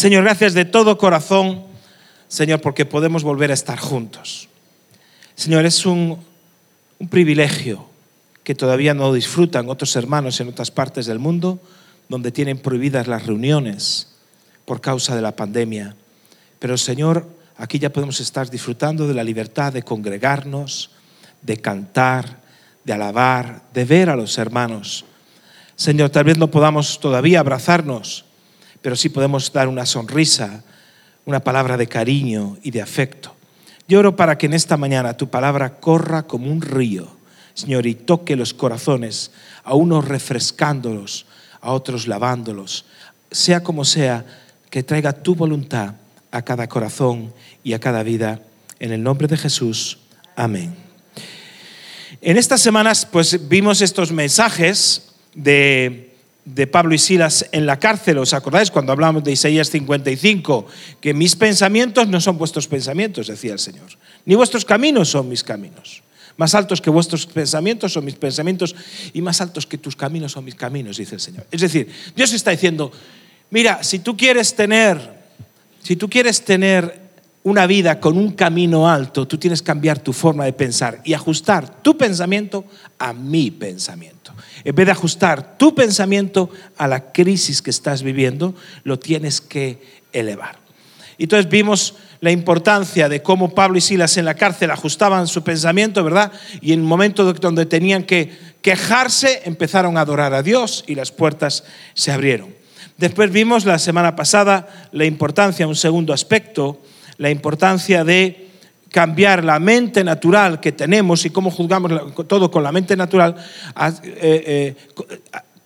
Señor, gracias de todo corazón, Señor, porque podemos volver a estar juntos. Señor, es un, un privilegio que todavía no disfrutan otros hermanos en otras partes del mundo, donde tienen prohibidas las reuniones por causa de la pandemia. Pero Señor, aquí ya podemos estar disfrutando de la libertad de congregarnos, de cantar, de alabar, de ver a los hermanos. Señor, tal vez no podamos todavía abrazarnos, pero sí podemos dar una sonrisa, una palabra de cariño y de afecto. Yo oro para que en esta mañana tu palabra corra como un río, Señor, y toque los corazones, a unos refrescándolos, a otros lavándolos. Sea como sea, que traiga tu voluntad a cada corazón y a cada vida. En el nombre de Jesús. Amén. En estas semanas, pues vimos estos mensajes de, de, Pablo y Silas en la cárcel. ¿Os acordáis cuando hablamos de Isaías 55? Que mis pensamientos no son vuestros pensamientos, decía el Señor. Ni vuestros caminos son mis caminos. Más altos que vuestros pensamientos son mis pensamientos y más altos que tus caminos son mis caminos, dice el Señor. Es decir, Dios está diciendo, mira, si tú quieres tener, si tú quieres tener una vida con un camino alto, tú tienes que cambiar tu forma de pensar y ajustar tu pensamiento a mi pensamiento. En vez de ajustar tu pensamiento a la crisis que estás viviendo, lo tienes que elevar. Entonces vimos la importancia de cómo Pablo y Silas en la cárcel ajustaban su pensamiento, ¿verdad? Y en el momento donde tenían que quejarse, empezaron a adorar a Dios y las puertas se abrieron. Después vimos la semana pasada la importancia, un segundo aspecto, la importancia de cambiar la mente natural que tenemos y cómo juzgamos todo con la mente natural, eh, eh,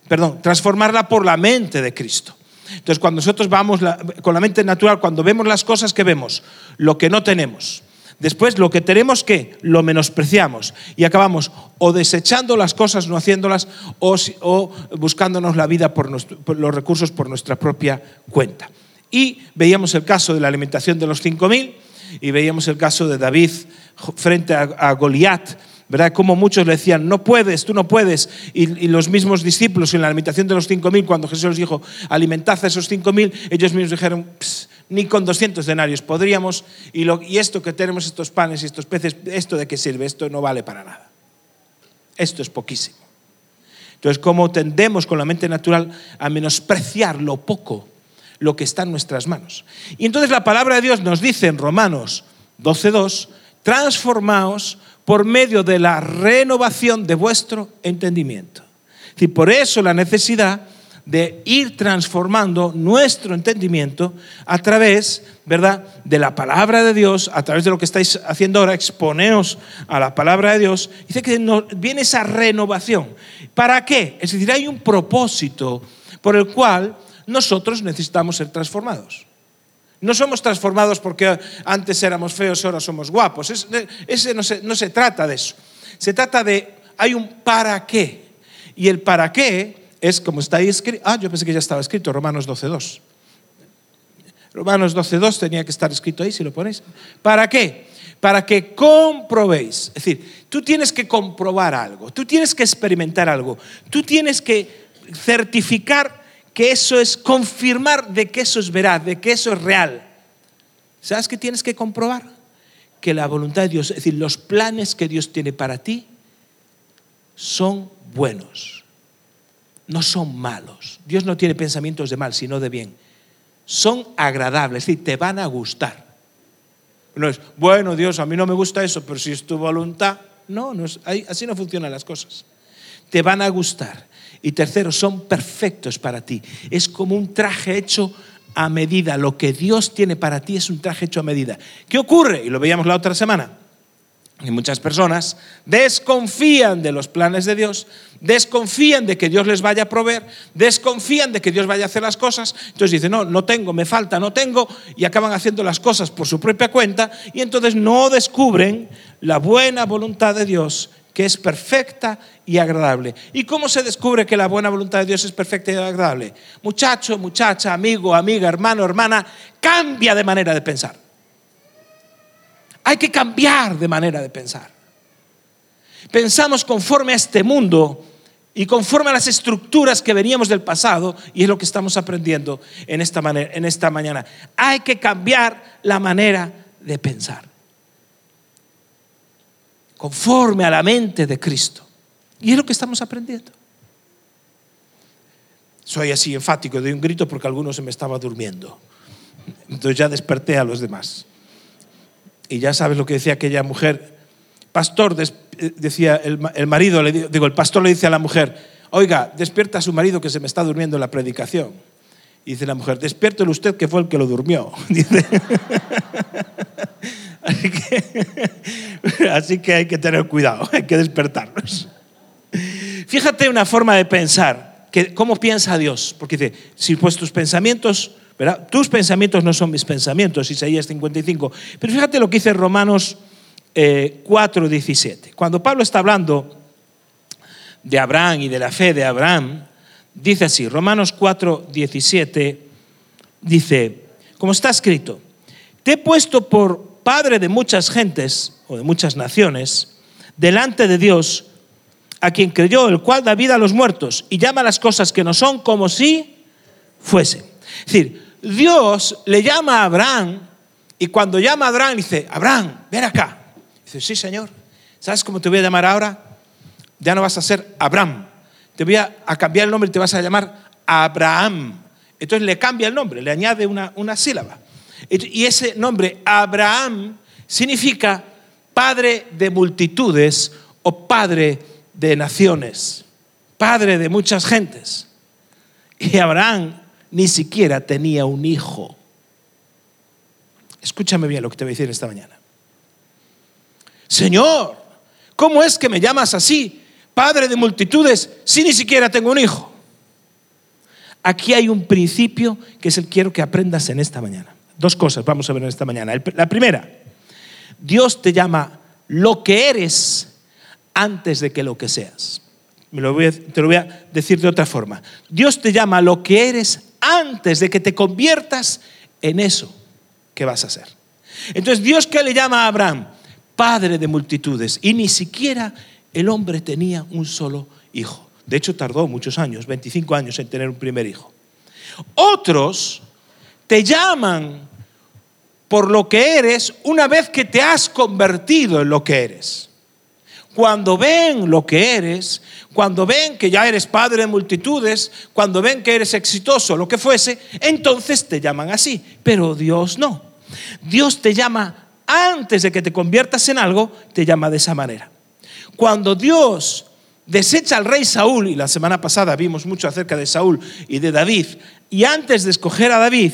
perdón, transformarla por la mente de Cristo. Entonces, cuando nosotros vamos con la mente natural, cuando vemos las cosas que vemos, lo que no tenemos, después lo que tenemos que lo menospreciamos y acabamos o desechando las cosas, no haciéndolas, o, buscándonos la vida por, los recursos por nuestra propia cuenta. Y veíamos el caso de la alimentación de los 5.000 y veíamos el caso de David frente a, a Goliat ¿verdad? Como muchos le decían, no puedes, tú no puedes. Y, los mismos discípulos en la alimentación de los 5.000, cuando Jesús les dijo, alimentad a esos 5.000, ellos mismos dijeron, ni con 200 denarios podríamos, y, y esto que tenemos, estos panes y estos peces, ¿esto de qué sirve? Esto no vale para nada. Esto es poquísimo. Entonces, como tendemos con la mente natural a menospreciar lo poco, lo que está en nuestras manos. Y entonces la palabra de Dios nos dice en Romanos 12.2, transformaos por medio de la renovación de vuestro entendimiento. Y por eso la necesidad de ir transformando nuestro entendimiento a través, ¿verdad?, de la palabra de Dios, a través de lo que estáis haciendo ahora, exponeos a la palabra de Dios. Dice que viene esa renovación. ¿Para qué? Es decir, hay un propósito por el cual nosotros necesitamos ser transformados. No somos transformados porque antes éramos feos, ahora somos guapos. Ese no se, no se trata de eso. Se trata de, hay un para qué. Y el para qué es como está ahí escrito. Ah, yo pensé que ya estaba escrito, Romanos 12.2. Romanos 12.2 tenía que estar escrito ahí, si lo ponéis. ¿Para qué? Para que comprobéis. Es decir, tú tienes que comprobar algo, tú tienes que experimentar algo, tú tienes que certificar que eso es confirmar de que eso es veraz, de que eso es real. ¿Sabes qué tienes que comprobar? Que la voluntad de Dios, es decir, los planes que Dios tiene para ti son buenos, no son malos. Dios no tiene pensamientos de mal, sino de bien. Son agradables, es decir, te van a gustar. No es, bueno, Dios, a mí no me gusta eso, pero si es tu voluntad, no, no es, así no funcionan las cosas. Te van a gustar. Y tercero, son perfectos para ti. Es como un traje hecho a medida. Lo que Dios tiene para ti es un traje hecho a medida. ¿Qué ocurre? Y lo veíamos la otra semana. Y muchas personas desconfían de los planes de Dios, desconfían de que Dios les vaya a proveer, desconfían de que Dios vaya a hacer las cosas. Entonces dicen, no, no tengo, me falta, no tengo, y acaban haciendo las cosas por su propia cuenta, y entonces no descubren la buena voluntad de Dios que es perfecta y agradable. ¿Y cómo se descubre que la buena voluntad de Dios es perfecta y agradable? Muchacho, muchacha, amigo, amiga, hermano, hermana, cambia de manera de pensar. Hay que cambiar de manera de pensar. Pensamos conforme a este mundo y conforme a las estructuras que veníamos del pasado, y es lo que estamos aprendiendo en esta, en esta mañana. Hay que cambiar la manera de pensar, conforme a la mente de Cristo. Y es lo que estamos aprendiendo. Soy así enfático, doy un grito porque alguno se me estaba durmiendo. Entonces ya desperté a los demás. Y ya sabes lo que decía aquella mujer. Pastor, eh, decía el, marido, digo, el pastor le dice a la mujer, oiga, despierta a su marido que se me está durmiendo en la predicación. Y dice la mujer, despiértelo usted que fue el que lo durmió. así, que, así que hay que tener cuidado, hay que despertarnos. Fíjate una forma de pensar, que, cómo piensa Dios, porque dice, si pues tus pensamientos, ¿verdad? tus pensamientos no son mis pensamientos, Isaías 55, pero fíjate lo que dice Romanos 4.17. Eh, Cuando Pablo está hablando de Abraham y de la fe de Abraham, dice así, Romanos 4.17, dice, como está escrito, te he puesto por padre de muchas gentes o de muchas naciones delante de Dios, a quien creyó, el cual da vida a los muertos y llama las cosas que no son como si fuesen. Es decir, Dios le llama a Abraham y cuando llama a Abraham dice, Abraham, ven acá. Dice, sí, Señor. ¿Sabes cómo te voy a llamar ahora? Ya no vas a ser Abraham. Te voy a, cambiar el nombre y te vas a llamar Abraham. Entonces le cambia el nombre, le añade una, una sílaba. Y ese nombre, Abraham, significa padre de multitudes o padre de naciones, padre de muchas gentes. Y Abraham ni siquiera tenía un hijo. Escúchame bien lo que te voy a decir esta mañana. Señor, ¿cómo es que me llamas así, padre de multitudes, si ni siquiera tengo un hijo? Aquí hay un principio que es el que quiero que aprendas en esta mañana. Dos cosas vamos a ver en esta mañana. La primera, Dios te llama lo que eres antes de que lo que seas. Me te lo voy a decir de otra forma. Dios te llama lo que eres antes de que te conviertas en eso que vas a ser. Entonces, Dios que le llama a Abraham, padre de multitudes, y ni siquiera el hombre tenía un solo hijo. De hecho, tardó muchos años, 25 años en tener un primer hijo. Otros te llaman por lo que eres una vez que te has convertido en lo que eres. Cuando ven lo que eres, cuando ven que ya eres padre de multitudes, cuando ven que eres exitoso, lo que fuese, entonces te llaman así. Pero Dios no. Dios te llama antes de que te conviertas en algo, te llama de esa manera. Cuando Dios desecha al rey Saúl, y la semana pasada vimos mucho acerca de Saúl y de David, y antes de escoger a David,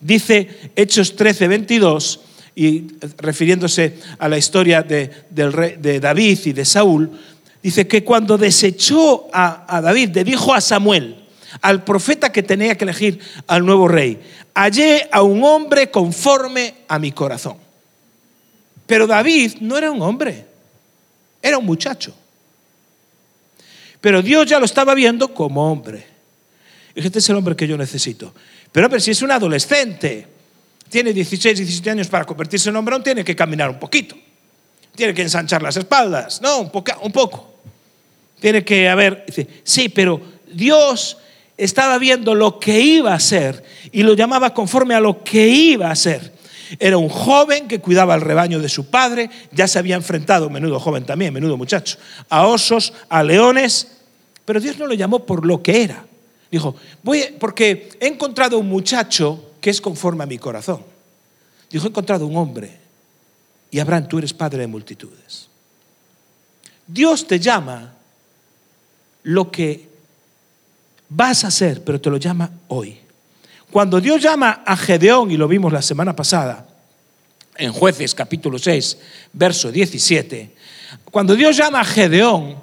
dice Hechos 13, 22, y refiriéndose a la historia de, David y de Saúl, dice que cuando desechó a, a David, le dijo a Samuel, al profeta que tenía que elegir al nuevo rey, hallé a un hombre conforme a mi corazón. Pero David no era un hombre, era un muchacho. Pero Dios ya lo estaba viendo como hombre. Y este es el hombre que yo necesito. Pero, pero si es un adolescente, tiene 16, 17 años para convertirse en hombre, tiene que caminar un poquito. Tiene que ensanchar las espaldas, no, un, un poco. Tiene que haber, sí, pero Dios estaba viendo lo que iba a ser y lo llamaba conforme a lo que iba a ser. Era un joven que cuidaba el rebaño de su padre, ya se había enfrentado, menudo joven también, menudo muchacho, a osos, a leones, pero Dios no lo llamó por lo que era. Dijo, voy, porque he encontrado un muchacho que es conforme a mi corazón. Dijo, he encontrado un hombre. Y Abraham, tú eres padre de multitudes. Dios te llama lo que vas a hacer, pero te lo llama hoy. Cuando Dios llama a Gedeón, y lo vimos la semana pasada, en jueces capítulo 6, verso 17, cuando Dios llama a Gedeón,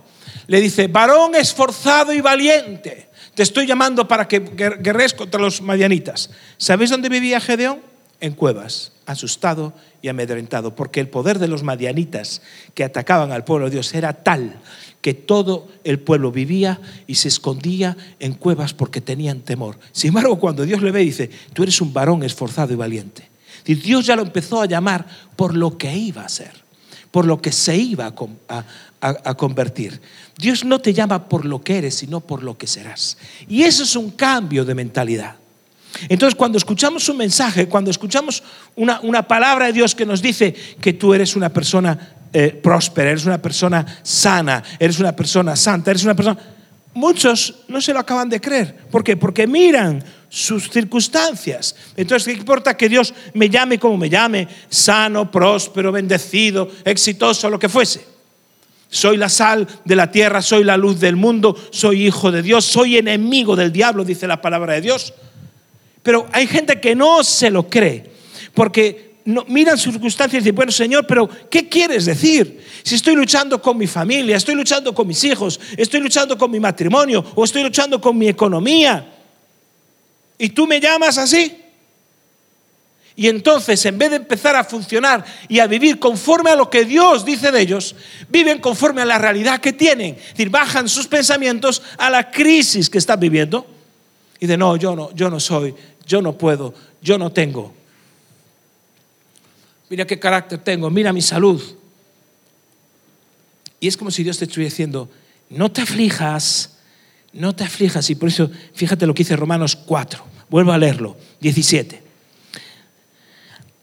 le dice, varón esforzado y valiente, te estoy llamando para que guerres contra los madianitas. ¿Sabéis dónde vivía Gedeón? En cuevas, asustado y amedrentado, porque el poder de los madianitas que atacaban al pueblo de Dios era tal que todo el pueblo vivía y se escondía en cuevas porque tenían temor. Sin embargo, cuando Dios le ve, dice, tú eres un varón esforzado y valiente. Y Dios ya lo empezó a llamar por lo que iba a ser por lo que se iba a, convertir. Dios no te llama por lo que eres, sino por lo que serás. Y eso es un cambio de mentalidad. Entonces, cuando escuchamos un mensaje, cuando escuchamos una, palabra de Dios que nos dice que tú eres una persona eh, próspera, eres una persona sana, eres una persona santa, eres una persona... Muchos no se lo acaban de creer. ¿Por qué? Porque miran sus circunstancias. Entonces, ¿qué importa que Dios me llame como me llame? Sano, próspero, bendecido, exitoso, lo que fuese. Soy la sal de la tierra, soy la luz del mundo, soy hijo de Dios, soy enemigo del diablo, dice la palabra de Dios. Pero hay gente que no se lo cree, porque no, miran circunstancias y dicen, bueno Señor, pero ¿qué quieres decir? Si estoy luchando con mi familia, estoy luchando con mis hijos, estoy luchando con mi matrimonio o estoy luchando con mi economía, y tú me llamas así. Y entonces, en vez de empezar a funcionar y a vivir conforme a lo que Dios dice de ellos, viven conforme a la realidad que tienen. Es decir, bajan sus pensamientos a la crisis que están viviendo. Y de no, yo no, yo no soy, yo no puedo, yo no tengo. Mira qué carácter tengo, mira mi salud. Y es como si Dios te estuviera diciendo, no te aflijas, no te aflijas. Y por eso, fíjate lo que dice Romanos 4. Vuelvo a leerlo. 17.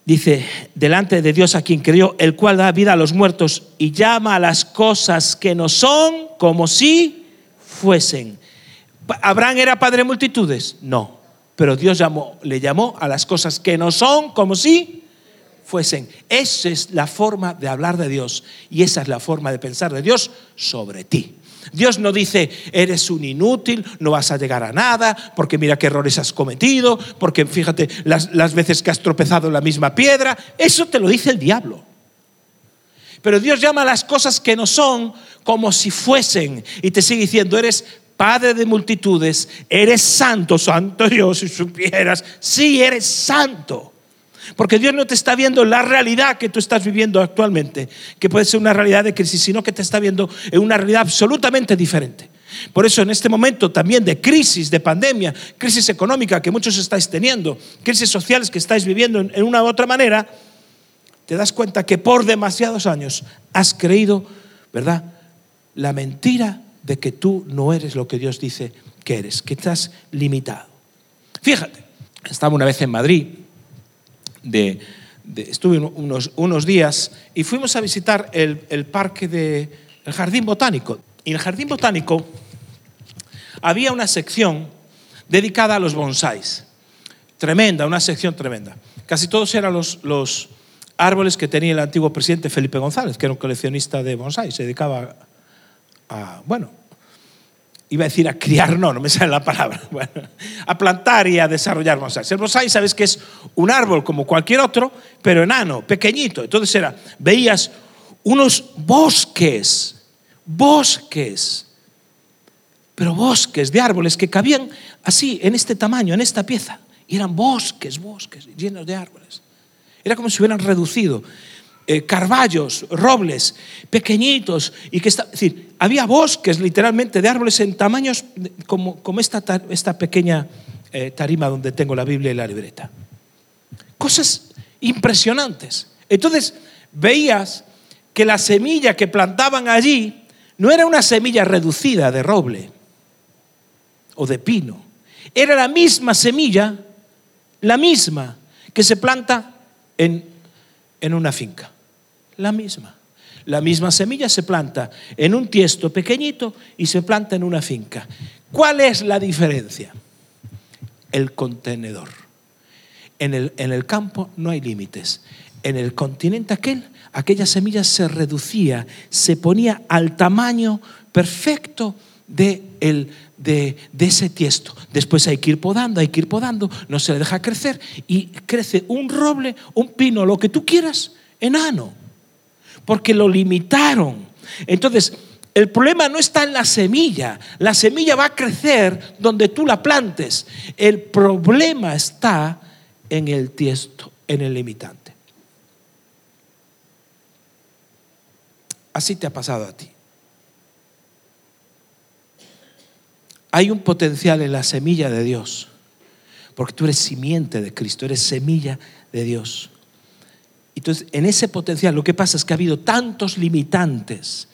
Dice, delante de Dios a quien creyó, el cual da vida a los muertos y llama a las cosas que no son como si fuesen. ¿Abraham era padre de multitudes? No. Pero Dios llamó, le llamó a las cosas que no son como si fuesen. Esa es la forma de hablar de Dios y esa es la forma de pensar de Dios sobre ti. Dios no dice, eres un inútil, no vas a llegar a nada, porque mira qué errores has cometido, porque fíjate las, veces que has tropezado en la misma piedra. Eso te lo dice el diablo. Pero Dios llama a las cosas que no son como si fuesen y te sigue diciendo, eres Padre de multitudes, eres santo, santo Dios, si supieras, sí eres santo. Porque Dios no te está viendo la realidad que tú estás viviendo actualmente, que puede ser una realidad de crisis, sino que te está viendo en una realidad absolutamente diferente. Por eso en este momento también de crisis, de pandemia, crisis económica que muchos estáis teniendo, crisis sociales que estáis viviendo en una u otra manera, te das cuenta que por demasiados años has creído, ¿verdad? La mentira de que tú no eres lo que Dios dice que eres, que estás limitado. Fíjate, estaba una vez en Madrid estuve unos, unos, días y fuimos a visitar el, parque del de, Jardín Botánico. Y el Jardín Botánico había una sección dedicada a los bonsáis. Tremenda, una sección tremenda. Casi todos eran los, los árboles que tenía el antiguo presidente Felipe González, que era un coleccionista de bonsáis. Se dedicaba a, bueno, iba a decir a criar, no, no me sale la palabra, a plantar y a desarrollar bonsai. El bonsai, sabes que es un árbol como cualquier otro, pero enano, pequeñito. Entonces era, veías unos bosques, bosques, pero bosques de árboles que cabían así, en este tamaño, en esta pieza. Y eran bosques, bosques, llenos de árboles. Era como si hubieran reducido eh, carballos, robles, pequeñitos, y que está, es decir, había bosques literalmente de árboles en tamaños como, como esta, esta pequeña eh, tarima donde tengo la Biblia y la libreta. Cosas impresionantes. Entonces veías que la semilla que plantaban allí no era una semilla reducida de roble o de pino, era la misma semilla, la misma que se planta en, en una finca la misma. La misma semilla se planta en un tiesto pequeñito y se planta en una finca. ¿Cuál es la diferencia? El contenedor. En el, en el campo no hay límites. En el continente aquel, aquella semilla se reducía, se ponía al tamaño perfecto de, el, de, de, ese tiesto. Después hay que ir podando, hay que ir podando, no se le deja crecer y crece un roble, un pino, lo que tú quieras, enano porque lo limitaron. Entonces, el problema no está en la semilla. La semilla va a crecer donde tú la plantes. El problema está en el tiesto, en el limitante. Así te ha pasado a ti. Hay un potencial en la semilla de Dios, porque tú eres simiente de Cristo, eres semilla de Dios. Entonces, en ese potencial, lo que pasa es que ha habido tantos limitantes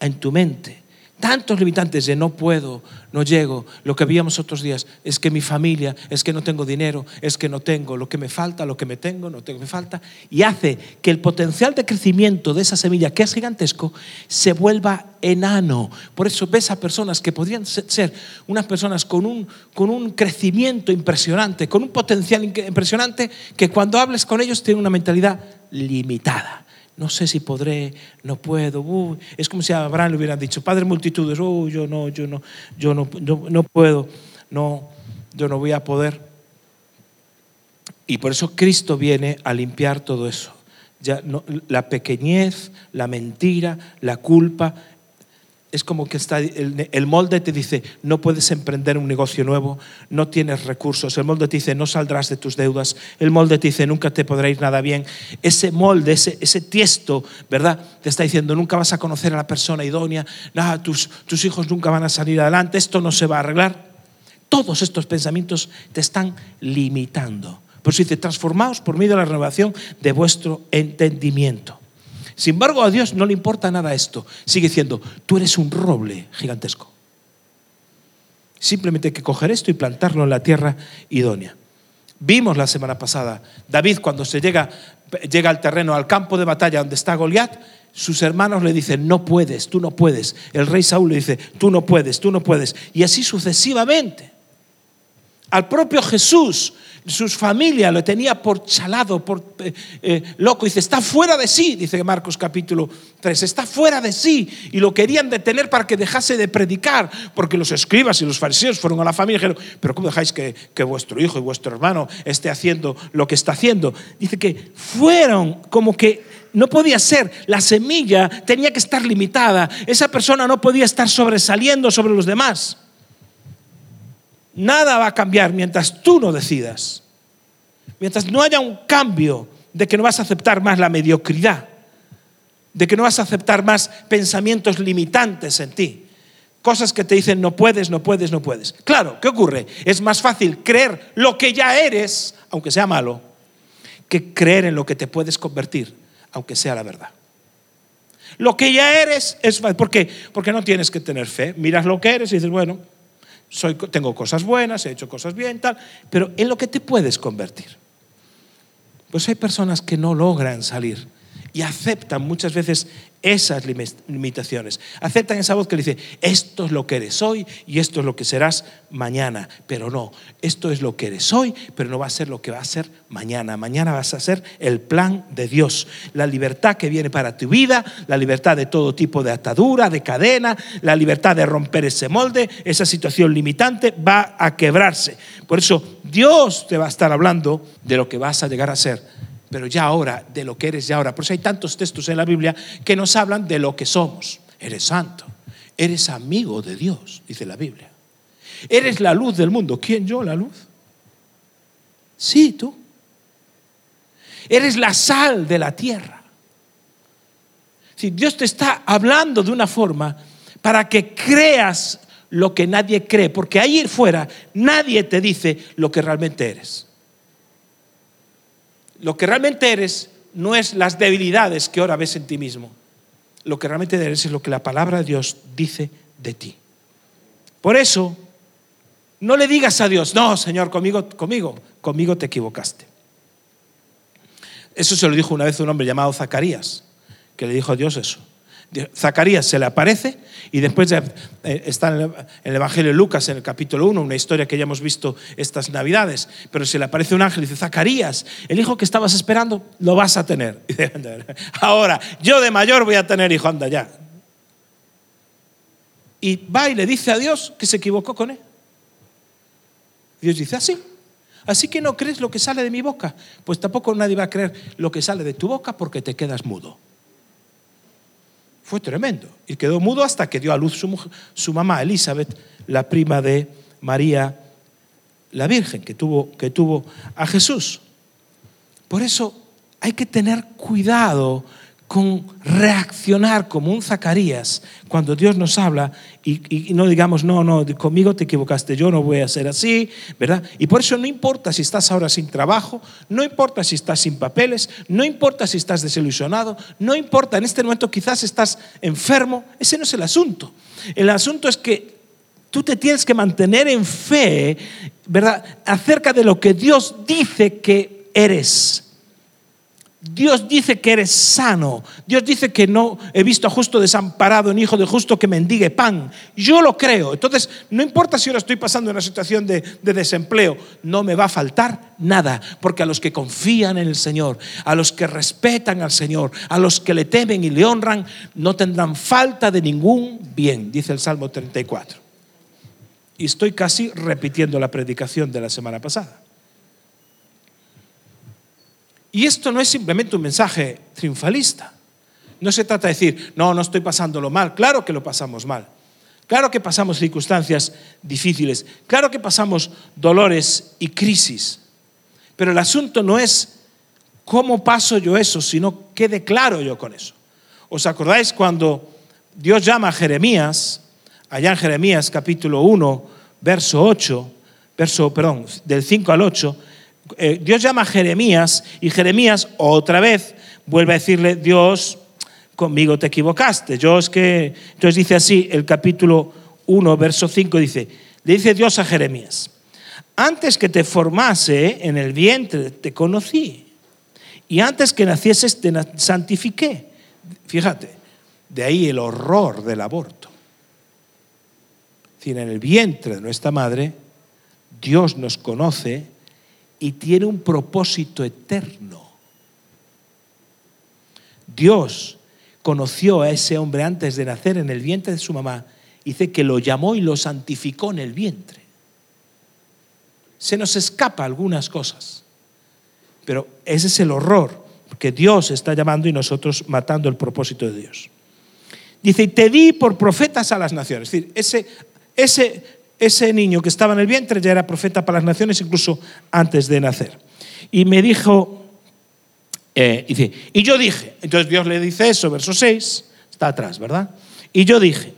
en tu mente, tantos limitantes de no puedo, no llego. Lo que veíamos otros días es que mi familia, es que no tengo dinero, es que no tengo lo que me falta, lo que me tengo, no tengo me falta. Y hace que el potencial de crecimiento de esa semilla, que es gigantesco, se vuelva enano. Por eso ves a personas que podrían ser unas personas con un, con un crecimiento impresionante, con un potencial impresionante, que cuando hables con ellos tienen una mentalidad limitada no sé si podré, no puedo. es como si a Abraham le hubieran dicho, Padre multitudes, yo no, yo no, yo no, no, puedo, no, yo no voy a poder. Y por eso Cristo viene a limpiar todo eso. Ya la pequeñez, la mentira, la culpa, es como que está el, molde te dice, no puedes emprender un negocio nuevo, no tienes recursos. El molde te dice, no saldrás de tus deudas. El molde te dice, nunca te podrá ir nada bien. Ese molde, ese, ese tiesto, ¿verdad? Te está diciendo, nunca vas a conocer a la persona idónea, nada, tus, tus hijos nunca van a salir adelante, esto no se va a arreglar. Todos estos pensamientos te están limitando. Por eso dice, transformaos por medio de la renovación de vuestro entendimiento. Sin embargo, a Dios no le importa nada esto. Sigue diciendo, tú eres un roble gigantesco. Simplemente hay que coger esto y plantarlo en la tierra idónea. Vimos la semana pasada, David cuando se llega, llega al terreno, al campo de batalla donde está Goliat, sus hermanos le dicen, no puedes, tú no puedes. El rey Saúl le dice, tú no puedes, tú no puedes. Y así sucesivamente. Al propio Jesús sus familia lo tenía por chalado, por eh, eh, loco. Dice, está fuera de sí, dice Marcos capítulo 3, está fuera de sí. Y lo querían detener para que dejase de predicar, porque los escribas y los fariseos fueron a la familia y dijeron, pero ¿cómo dejáis que, que vuestro hijo y vuestro hermano esté haciendo lo que está haciendo? Dice que fueron como que no podía ser, la semilla tenía que estar limitada, esa persona no podía estar sobresaliendo sobre los demás. Nada va a cambiar mientras tú no decidas. Mientras no haya un cambio de que no vas a aceptar más la mediocridad, de que no vas a aceptar más pensamientos limitantes en ti. Cosas que te dicen no puedes, no puedes, no puedes. Claro, ¿qué ocurre? Es más fácil creer lo que ya eres, aunque sea malo, que creer en lo que te puedes convertir, aunque sea la verdad. Lo que ya eres es ¿Por qué? Porque no tienes que tener fe. Miras lo que eres y dices, bueno, tengo cosas buenas, he hecho cosas bien, tal, pero en lo que te puedes convertir. Pues hay personas que no logran salir y aceptan muchas veces esas limitaciones. Aceptan esa voz que le dice, esto es lo que eres hoy y esto es lo que serás mañana. Pero no, esto es lo que eres hoy, pero no va a ser lo que va a ser mañana. Mañana vas a ser el plan de Dios. La libertad que viene para tu vida, la libertad de todo tipo de atadura, de cadena, la libertad de romper ese molde, esa situación limitante va a quebrarse. Por eso Dios te va a estar hablando de lo que vas a llegar a ser pero ya ahora, de lo que eres ya ahora. Por eso hay tantos textos en la Biblia que nos hablan de lo que somos. Eres santo, eres amigo de Dios, dice la Biblia. Eres la luz del mundo. ¿Quién yo, la luz? Sí, tú. Eres la sal de la tierra. Si Dios te está hablando de una forma para que creas lo que nadie cree, porque ahí fuera nadie te dice lo que realmente eres lo que realmente eres no es las debilidades que ahora ves en ti mismo. Lo que realmente eres es lo que la palabra de Dios dice de ti. Por eso, no le digas a Dios, no, Señor, conmigo, conmigo, conmigo te equivocaste. Eso se lo dijo una vez un hombre llamado Zacarías, que le dijo a Dios eso. Zacarías se le aparece y después eh, está en el Evangelio de Lucas, en el capítulo 1, una historia que ya hemos visto estas navidades, pero se le aparece un ángel y dice, Zacarías, el hijo que estabas esperando, lo vas a tener. Ahora, yo de mayor voy a tener hijo, anda ya. Y va y le dice a Dios que se equivocó con él. Dios dice, así. Así que no crees lo que sale de mi boca. Pues tampoco nadie va a creer lo que sale de tu boca porque te quedas mudo. Fue tremendo. Y quedó mudo hasta que dio a luz su, mamá, Elizabeth, la prima de María, la Virgen, que tuvo, que tuvo a Jesús. Por eso hay que tener cuidado con reaccionar como un Zacarías cuando Dios nos habla y, no digamos, no, no, conmigo te equivocaste, yo no voy a ser así, ¿verdad? Y por eso no importa si estás ahora sin trabajo, no importa si estás sin papeles, no importa si estás desilusionado, no importa, en este momento quizás estás enfermo, ese no es el asunto. El asunto es que tú te tienes que mantener en fe, ¿verdad? Acerca de lo que Dios dice que eres. Dios dice que eres sano. Dios dice que no he visto a justo desamparado ni hijo de justo que mendigue pan. Yo lo creo. Entonces, no importa si ahora estoy pasando una situación de, de, desempleo, no me va a faltar nada. Porque a los que confían en el Señor, a los que respetan al Señor, a los que le temen y le honran, no tendrán falta de ningún bien, dice el Salmo 34. Y estoy casi repitiendo la predicación de la semana pasada. Y esto no es simplemente un mensaje triunfalista. No se trata de decir, no, no estoy pasándolo mal. Claro que lo pasamos mal. Claro que pasamos circunstancias difíciles. Claro que pasamos dolores y crisis. Pero el asunto no es cómo paso yo eso, sino qué declaro yo con eso. ¿Os acordáis cuando Dios llama a Jeremías, allá en Jeremías capítulo 1, verso 8, verso, perdón, del 5 al 8, eh, Dios llama a Jeremías y Jeremías otra vez vuelve a decirle, Dios, conmigo te equivocaste. Yo que, entonces dice así, el capítulo 1, verso 5 dice, le dice Dios a Jeremías, antes que te formase en el vientre te conocí y antes que nacieses te santifiqué. Fíjate, de ahí el horror del aborto. Es decir, en el vientre de nuestra madre, Dios nos conoce y tiene un propósito eterno. Dios conoció a ese hombre antes de nacer en el vientre de su mamá. Dice que lo llamó y lo santificó en el vientre. Se nos escapa algunas cosas, pero ese es el horror que Dios está llamando y nosotros matando el propósito de Dios. Dice, y te di por profetas a las naciones. Es decir, ese, ese ese niño que estaba en el vientre ya era profeta para las naciones incluso antes de nacer. Y me dijo, eh, dice, y yo dije, entonces Dios le dice eso, verso 6, está atrás, ¿verdad? Y yo dije,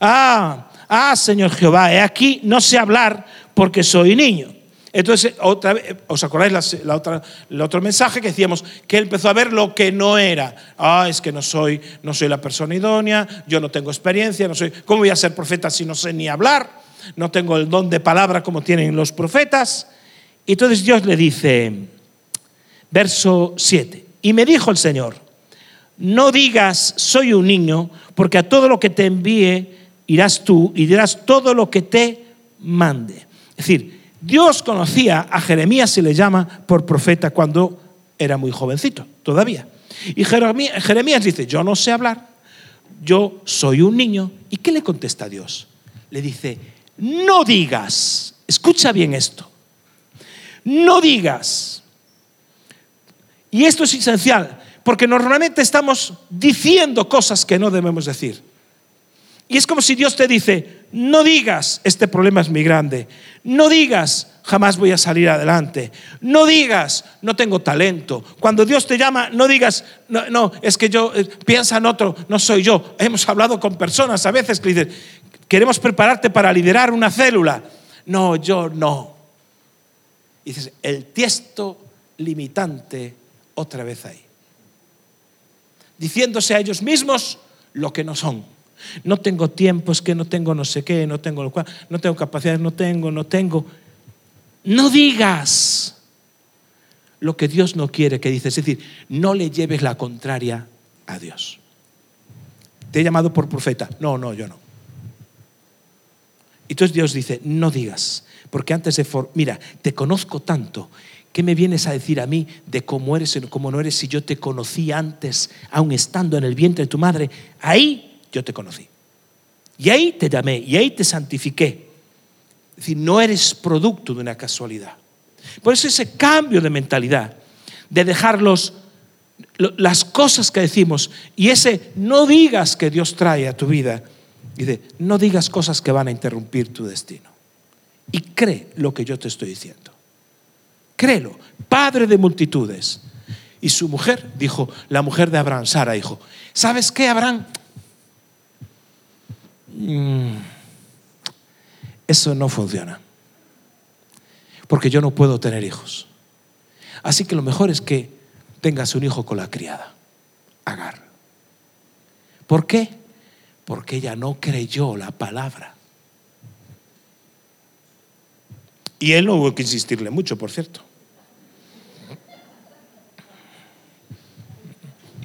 ah, ah, Señor Jehová, he aquí, no sé hablar porque soy niño. Entonces, otra vez, ¿os acordáis la, otra, el otro mensaje que decíamos? Que él empezó a ver lo que no era. Ah, es que no soy, no soy la persona idónea, yo no tengo experiencia, no soy, ¿cómo voy a ser profeta si no sé ni hablar? No tengo el don de palabra como tienen los profetas. Y entonces Dios le dice, verso 7, y me dijo el Señor, no digas soy un niño, porque a todo lo que te envíe irás tú y dirás todo lo que te mande. Es decir, Dios conocía a Jeremías, se le llama por profeta, cuando era muy jovencito, todavía. Y Jeremías dice, yo no sé hablar, yo soy un niño. ¿Y qué le contesta Dios? Le dice, no digas, escucha bien esto, no digas, y esto es esencial, porque normalmente estamos diciendo cosas que no debemos decir. Y es como si Dios te dice, no digas, este problema es muy grande, no digas, jamás voy a salir adelante, no digas, no tengo talento. Cuando Dios te llama, no digas, no, no es que yo, eh, piensa en otro, no soy yo. Hemos hablado con personas a veces que dicen, queremos prepararte para liderar una célula. No, yo no. Dices, el tiesto limitante otra vez ahí. Diciéndose a ellos mismos lo que no son. No tengo tiempo, es que no tengo no sé qué, no tengo lo cual, no tengo capacidad, no tengo, no tengo. No digas lo que Dios no quiere que dices. Es decir, no le lleves la contraria a Dios. Te he llamado por profeta. No, no, yo no. Entonces Dios dice, no digas, porque antes de... Mira, te conozco tanto, ¿qué me vienes a decir a mí de cómo eres y cómo no eres si yo te conocí antes, aún estando en el vientre de tu madre? Ahí yo te conocí. Y ahí te llamé, y ahí te santifiqué. Es decir, no eres producto de una casualidad. Por eso ese cambio de mentalidad, de dejar las cosas que decimos y ese no digas que Dios trae a tu vida, Dice, no digas cosas que van a interrumpir tu destino. Y cree lo que yo te estoy diciendo. Créelo, Padre de multitudes. Y su mujer dijo, la mujer de Abraham, Sara, dijo, ¿sabes qué, Abraham? Mm, eso no funciona. Porque yo no puedo tener hijos. Así que lo mejor es que tengas un hijo con la criada, Agar. ¿Por qué? Porque ella no creyó la palabra. Y él no hubo que insistirle mucho, por cierto.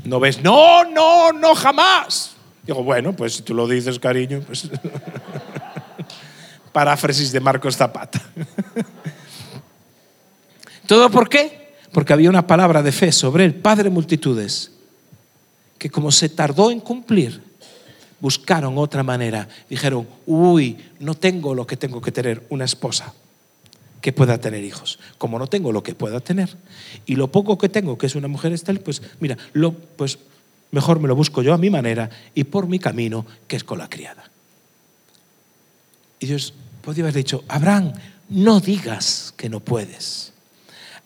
No ves, no, no, no, jamás. Digo, bueno, pues si tú lo dices, cariño, pues. Paráfrasis de Marcos Zapata. ¿Todo por qué? Porque había una palabra de fe sobre el Padre multitudes, que como se tardó en cumplir, buscaron otra manera. Dijeron, uy, no tengo lo que tengo que tener, una esposa que pueda tener hijos. Como no tengo lo que pueda tener y lo poco que tengo, que es una mujer estel, pues mira, lo, pues mejor me lo busco yo a mi manera y por mi camino, que es con la criada. Y Dios podía haber dicho, Abraham, no digas que no puedes.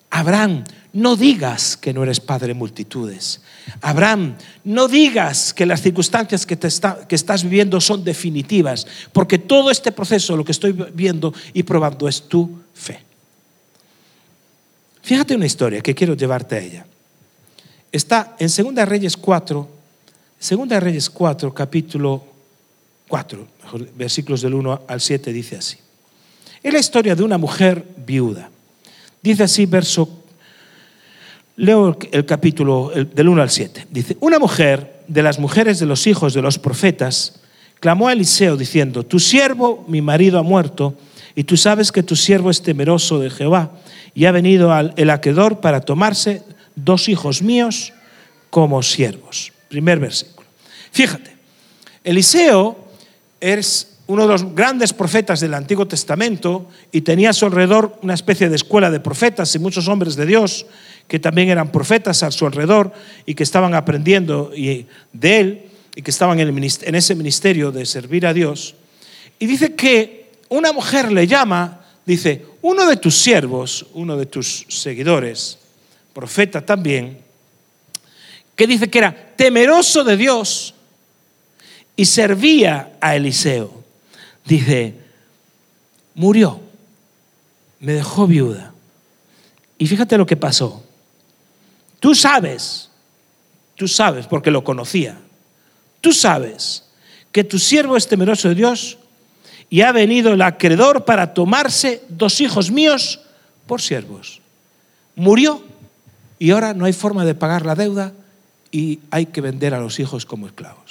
Abraham, no digas que no eres padre de multitudes. Abraham, no digas que las circunstancias que, te que estás viviendo son definitivas, porque todo este proceso, lo que estoy viendo y probando, es tu fe. Fíjate una historia que quiero llevarte a ella. Está en 2 Reyes 4, 2 Reyes 4, capítulo 4, versículos del 1 al 7, dice así. Es la historia de una mujer viuda. Dice así, verso Leo el capítulo del 1 al 7. Dice, una mujer de las mujeres de los hijos de los profetas clamó a Eliseo diciendo, tu siervo, mi marido, ha muerto, y tú sabes que tu siervo es temeroso de Jehová, y ha venido al, el aquedor para tomarse dos hijos míos como siervos. Primer versículo. Fíjate, Eliseo es uno de los grandes profetas del Antiguo Testamento y tenía a su alrededor una especie de escuela de profetas y muchos hombres de Dios que también eran profetas a su alrededor y que estaban aprendiendo de él y que estaban en ese ministerio de servir a Dios. Y dice que una mujer le llama, dice, uno de tus siervos, uno de tus seguidores, profeta también, que dice que era temeroso de Dios y servía a Eliseo. Dice, murió, me dejó viuda. Y fíjate lo que pasó. Tú sabes, tú sabes, porque lo conocía, tú sabes que tu siervo es temeroso de Dios y ha venido el acreedor para tomarse dos hijos míos por siervos. Murió y ahora no hay forma de pagar la deuda y hay que vender a los hijos como esclavos.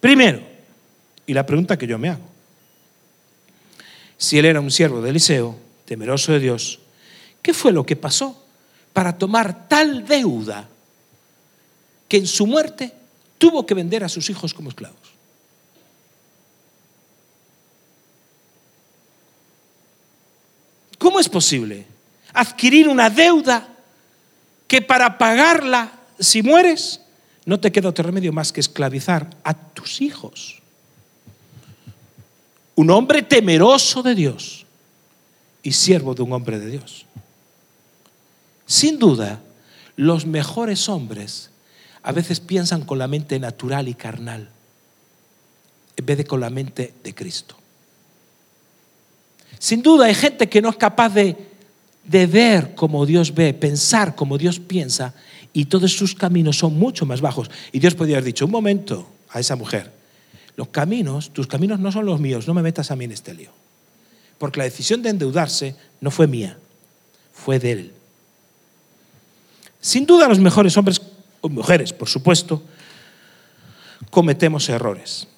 Primero, y la pregunta que yo me hago, si él era un siervo de Eliseo, temeroso de Dios, ¿qué fue lo que pasó para tomar tal deuda que en su muerte tuvo que vender a sus hijos como esclavos. ¿Cómo es posible adquirir una deuda que para pagarla, si mueres, no te queda otro remedio más que esclavizar a tus hijos? Un hombre temeroso de Dios y siervo de un hombre de Dios. Sin duda, los mejores hombres a veces piensan con la mente natural y carnal en vez de con la mente de Cristo. Sin duda hay gente que no es capaz de, ver como Dios ve, pensar como Dios piensa, y todos sus caminos son mucho más bajos. Y Dios podría haber dicho, un momento a esa mujer, los caminos, tus caminos no son los míos, no me metas a mí en este lío. Porque la decisión de endeudarse no fue mía, fue de él. Sin duda los mejores hombres o mujeres, por supuesto, cometemos errores.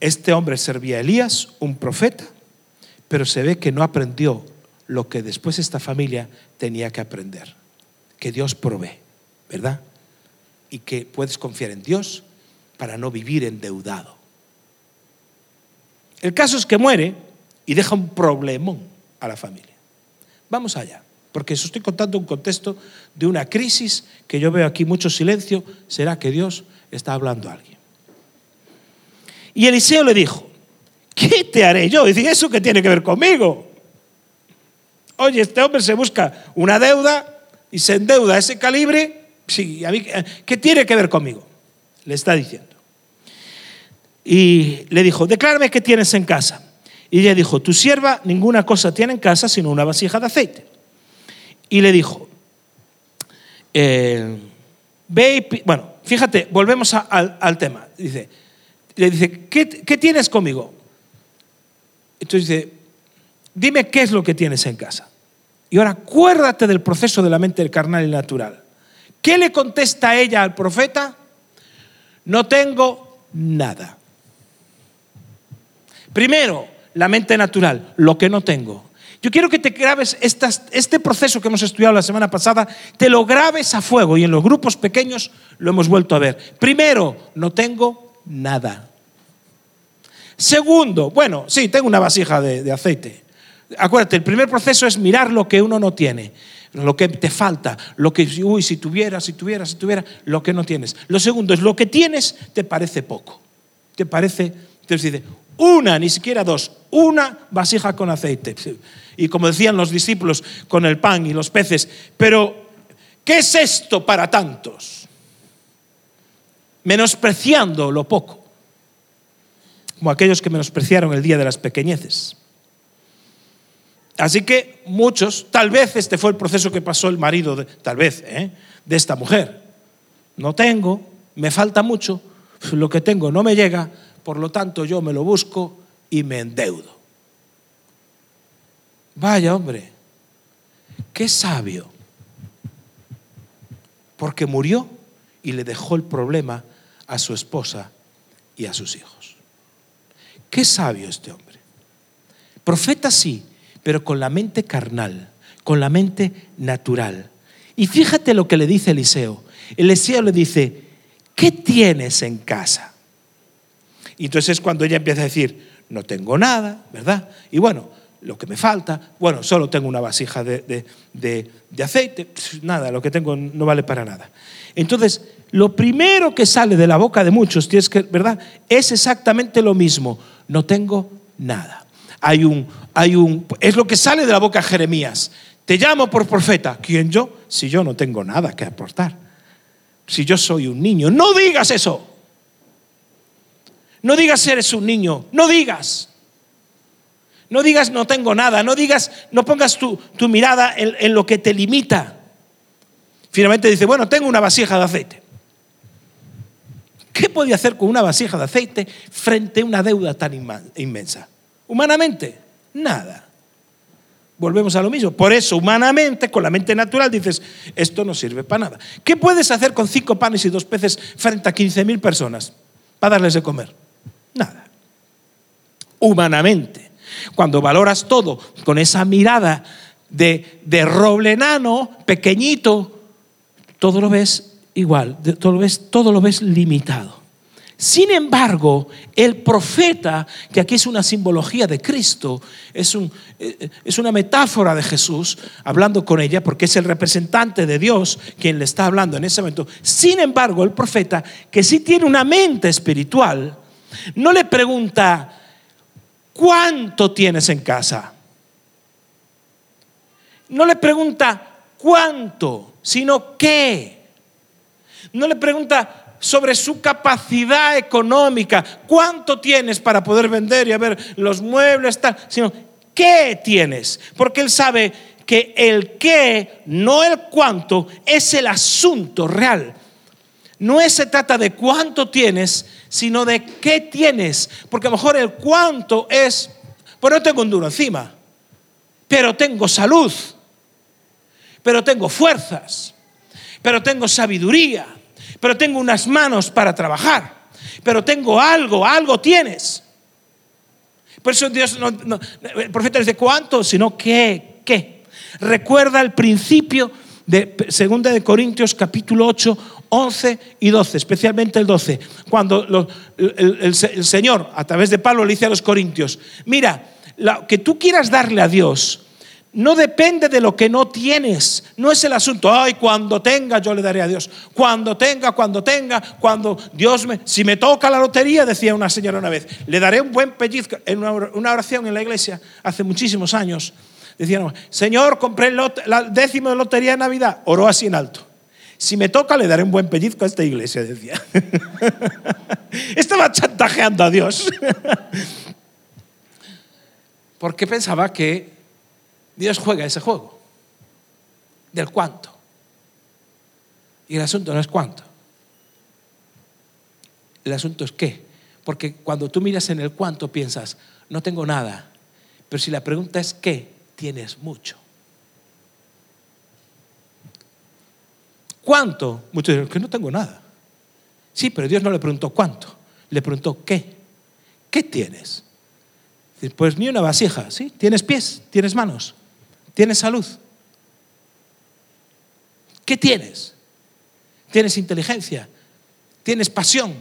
Este hombre servía a Elías, un profeta, pero se ve que no aprendió lo que después esta familia tenía que aprender, que Dios provee, ¿verdad? Y que puedes confiar en Dios para no vivir endeudado. El caso es que muere y deja un problemón a la familia. Vamos allá porque os estoy contando un contexto de una crisis que yo veo aquí mucho silencio, será que Dios está hablando a alguien. Y Eliseo le dijo, ¿qué te haré yo? Dice, ¿eso qué tiene que ver conmigo? Oye, este hombre se busca una deuda y se endeuda a ese calibre, sí, a mí, ¿qué tiene que ver conmigo? Le está diciendo. Y le dijo, declárame qué tienes en casa. Y ella dijo, tu sierva ninguna cosa tiene en casa sino una vasija de aceite. Y le dijo, eh, ve bueno, fíjate, volvemos al, tema. Dice, le dice, ¿qué, ¿qué tienes conmigo? Entonces dice, dime qué es lo que tienes en casa. Y ahora acuérdate del proceso de la mente carnal y natural. ¿Qué le contesta ella al profeta? No tengo nada. Primero, la mente natural, lo que no tengo. Yo quiero que te grabes este proceso que hemos estudiado la semana pasada, te lo grabes a fuego y en los grupos pequeños lo hemos vuelto a ver. Primero, no tengo nada. Segundo, bueno, sí, tengo una vasija de, aceite. Acuérdate, el primer proceso es mirar lo que uno no tiene, lo que te falta, lo que, uy, si tuviera, si tuviera, si tuviera, lo que no tienes. Lo segundo es lo que tienes te parece poco, te parece, te dice, una, ni siquiera dos, una vasija con aceite. Y como decían los discípulos, con el pan y los peces. Pero, ¿qué es esto para tantos? Menospreciando lo poco como aquellos que menospreciaron el día de las pequeñeces. Así que muchos, tal vez este fue el proceso que pasó el marido, de, tal vez, ¿eh? de esta mujer. No tengo, me falta mucho, lo que tengo no me llega, por lo tanto yo me lo busco y me endeudo. Vaya hombre, qué sabio, porque murió y le dejó el problema a su esposa y a sus hijos. Qué sabio este hombre. Profeta sí, pero con la mente carnal, con la mente natural. Y fíjate lo que le dice Eliseo. Eliseo le dice, ¿qué tienes en casa? Y entonces es cuando ella empieza a decir, no tengo nada, ¿verdad? Y bueno, lo que me falta, bueno, solo tengo una vasija de, de aceite, nada, lo que tengo no vale para nada. Entonces, lo primero que sale de la boca de muchos, ¿verdad? Es exactamente lo mismo no tengo nada. Hay un, hay un, es lo que sale de la boca de Jeremías. Te llamo por profeta. ¿Quién yo? Si yo no tengo nada que aportar. Si yo soy un niño. No digas eso. No digas eres un niño. No digas. No digas no tengo nada. No digas, no pongas tu, mirada en, en lo que te limita. Finalmente dice, bueno, tengo una vasija de aceite. ¿Qué podía hacer con una vasija de aceite frente a una deuda tan inmensa? Humanamente, nada. Volvemos a lo mismo. Por eso, humanamente, con la mente natural, dices, esto no sirve para nada. ¿Qué puedes hacer con cinco panes y dos peces frente a 15.000 personas para darles de comer? Nada. Humanamente. Cuando valoras todo con esa mirada de, de roble enano, pequeñito, todo lo ves igual, todo lo ves, todo lo ves limitado. Sin embargo, el profeta, que aquí es una simbología de Cristo, es, un, eh, es, una metáfora de Jesús, hablando con ella, porque es el representante de Dios quien le está hablando en ese momento. Sin embargo, el profeta, que sí tiene una mente espiritual, no le pregunta, ¿cuánto tienes en casa? No le pregunta, ¿cuánto? Sino, ¿qué? No le pregunta sobre su capacidad económica, cuánto tienes para poder vender y a ver los muebles, tal, sino qué tienes, porque él sabe que el qué, no el cuánto, es el asunto real. No se trata de cuánto tienes, sino de qué tienes, porque a lo mejor el cuánto es, pues no tengo un duro encima, pero tengo salud, pero tengo fuerzas, pero tengo sabiduría, pero tengo unas manos para trabajar, pero tengo algo, algo tienes. Por eso Dios, el profeta ¿cuánto? Sino qué, qué. Recuerda el principio de 2 de Corintios capítulo 8, 11 y 12, especialmente el 12, cuando el, Señor a través de Pablo le dice a los corintios, mira, lo que tú quieras darle a Dios, no depende de lo que no tienes. No es el asunto, ay, cuando tenga yo le daré a Dios. Cuando tenga, cuando tenga, cuando Dios me... Si me toca la lotería, decía una señora una vez, le daré un buen pellizco. En una oración en la iglesia, hace muchísimos años, Decían, Señor, compré el décimo de lotería de Navidad. Oró así en alto. Si me toca, le daré un buen pellizco a esta iglesia, decía. Estaba chantajeando a Dios. Porque pensaba que Dios juega ese juego. Del cuánto. Y el asunto no es cuánto. El asunto es qué. Porque cuando tú miras en el cuánto piensas, no tengo nada. Pero si la pregunta es qué, tienes mucho. ¿Cuánto? Muchos dicen que no tengo nada. Sí, pero Dios no le preguntó cuánto, le preguntó qué. ¿Qué tienes? Pues ni una vasija, ¿sí? Tienes pies, tienes manos, tienes salud. ¿Qué tienes? Tienes inteligencia, tienes pasión,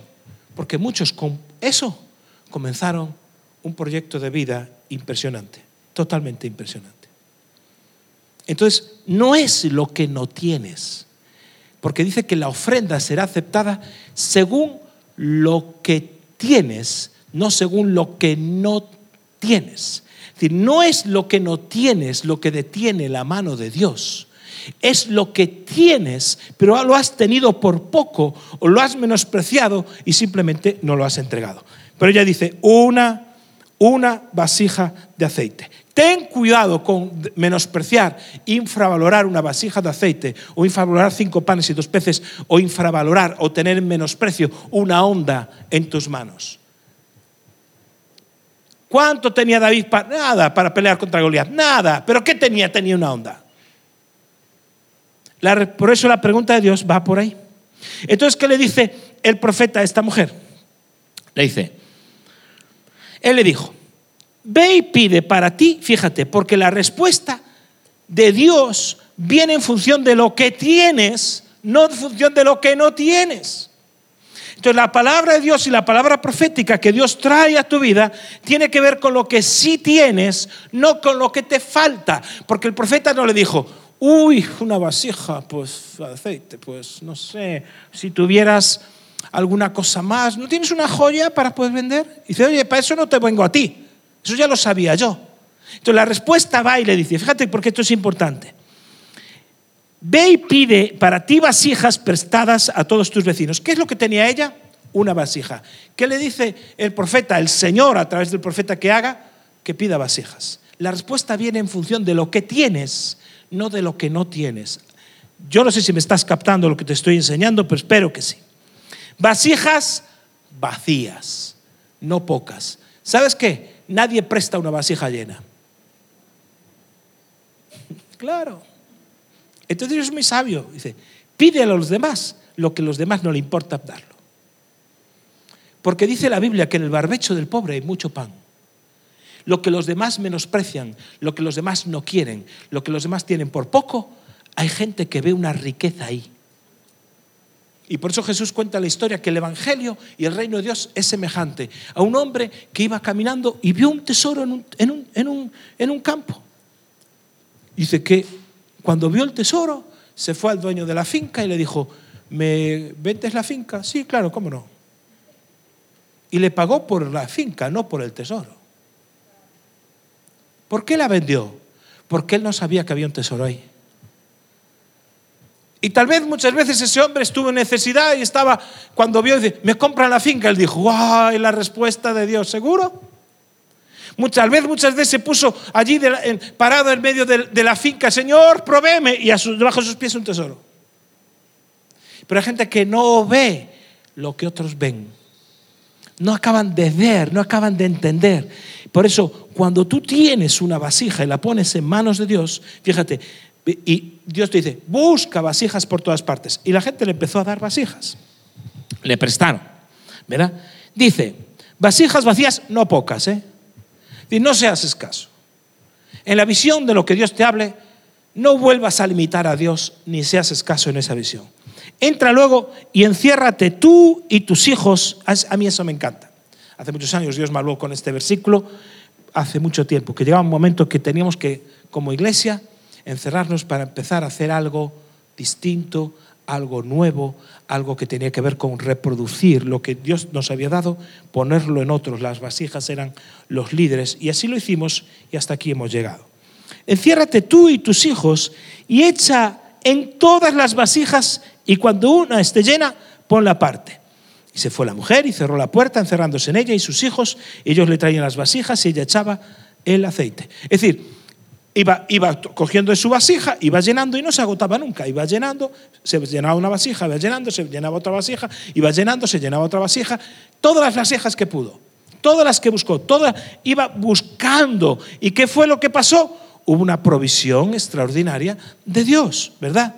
porque muchos con eso comenzaron un proyecto de vida impresionante totalmente impresionante. Entonces, no es lo que no tienes, porque dice que la ofrenda será aceptada según lo que tienes, no según lo que no tienes. Decir, no es lo que no tienes lo que detiene la mano de Dios. Es lo que tienes, pero lo has tenido por poco o lo has menospreciado y simplemente no lo has entregado. Pero ella dice, una, una vasija de aceite. Ten cuidado con menospreciar, infravalorar una vasija de aceite, o infravalorar cinco panes y dos peces, o infravalorar o tener en menosprecio una onda en tus manos. ¿Cuánto tenía David? Para, nada para pelear contra Goliat, nada. ¿Pero qué tenía? Tenía una onda. por eso la pregunta de Dios va por ahí. Entonces, ¿qué le dice el profeta a esta mujer? Le dice, él le dijo, Ve y pide para ti, fíjate, porque la respuesta de Dios viene en función de lo que tienes, no en función de lo que no tienes. Entonces la palabra de Dios y la palabra profética que Dios trae a tu vida tiene que ver con lo que sí tienes, no con lo que te falta. Porque el profeta no le dijo, uy, una vasija, pues aceite, pues no sé, si tuvieras alguna cosa más, ¿no tienes una joya para poder vender? Y dice, oye, para eso no te vengo a ti. Eso ya lo sabía yo. Entonces la respuesta va y le dice, fíjate porque esto es importante. Ve y pide para ti vasijas prestadas a todos tus vecinos. ¿Qué es lo que tenía ella? Una vasija. ¿Qué le dice el profeta, el Señor, a través del profeta que haga? Que pida vasijas. La respuesta viene en función de lo que tienes, no de lo que no tienes. Yo no sé si me estás captando lo que te estoy enseñando, pero espero que sí. Vasijas vacías, no pocas. ¿Sabes qué? nadie presta una vasija llena. Claro. Entonces Dios es muy sabio. Dice, pide a los demás lo que a los demás no le importa darlo. Porque dice la Biblia que en el barbecho del pobre hay mucho pan. Lo que los demás menosprecian, lo que los demás no quieren, lo que los demás tienen por poco, hay gente que ve una riqueza ahí. Y por eso Jesús cuenta la historia que el Evangelio y el reino de Dios es semejante a un hombre que iba caminando y vio un tesoro en un, en un, campo. Dice que cuando vio el tesoro, se fue al dueño de la finca y le dijo, ¿me vendes la finca? Sí, claro, ¿cómo no? Y le pagó por la finca, no por el tesoro. ¿Por qué la vendió? Porque él no sabía que había un tesoro ahí. Y tal vez muchas veces ese hombre estuvo en necesidad y estaba, cuando vio, dice, me compran la finca, él dijo, ¡ay, la respuesta de Dios! ¿Seguro? Muchas veces, muchas veces se puso allí parado en medio de, la finca, Señor, provéeme, y a debajo de sus pies un tesoro. Pero hay gente que no ve lo que otros ven. No acaban de ver, no acaban de entender. Por eso, cuando tú tienes una vasija y la pones en manos de Dios, fíjate, y Dios te dice, busca vasijas por todas partes. Y la gente le empezó a dar vasijas. Le prestaron. ¿Verdad? Dice, vasijas vacías, no pocas, ¿eh? Y no seas escaso. En la visión de lo que Dios te hable, no vuelvas a limitar a Dios ni seas escaso en esa visión. Entra luego y enciérrate tú y tus hijos. A mí eso me encanta. Hace muchos años Dios me habló con este versículo, hace mucho tiempo, que llegaba un momento que teníamos que, como iglesia, encerrarnos para empezar a hacer algo distinto, algo nuevo, algo que tenía que ver con reproducir lo que Dios nos había dado, ponerlo en otros. Las vasijas eran los líderes y así lo hicimos y hasta aquí hemos llegado. enciérrate tú y tus hijos y echa en todas las vasijas y cuando una esté llena, ponla aparte. Y se fue la mujer y cerró la puerta, encerrándose en ella y sus hijos. Ellos le traían las vasijas y ella echaba el aceite. Es decir, iba, iba cogiendo de su vasija, iba llenando y no se agotaba nunca. Iba llenando, se llenaba una vasija, iba llenando, se llenaba otra vasija, iba llenando, se llenaba otra vasija. Todas las vasijas que pudo, todas las que buscó, todas iba buscando. ¿Y qué fue lo que pasó? Hubo una provisión extraordinaria de Dios, ¿verdad?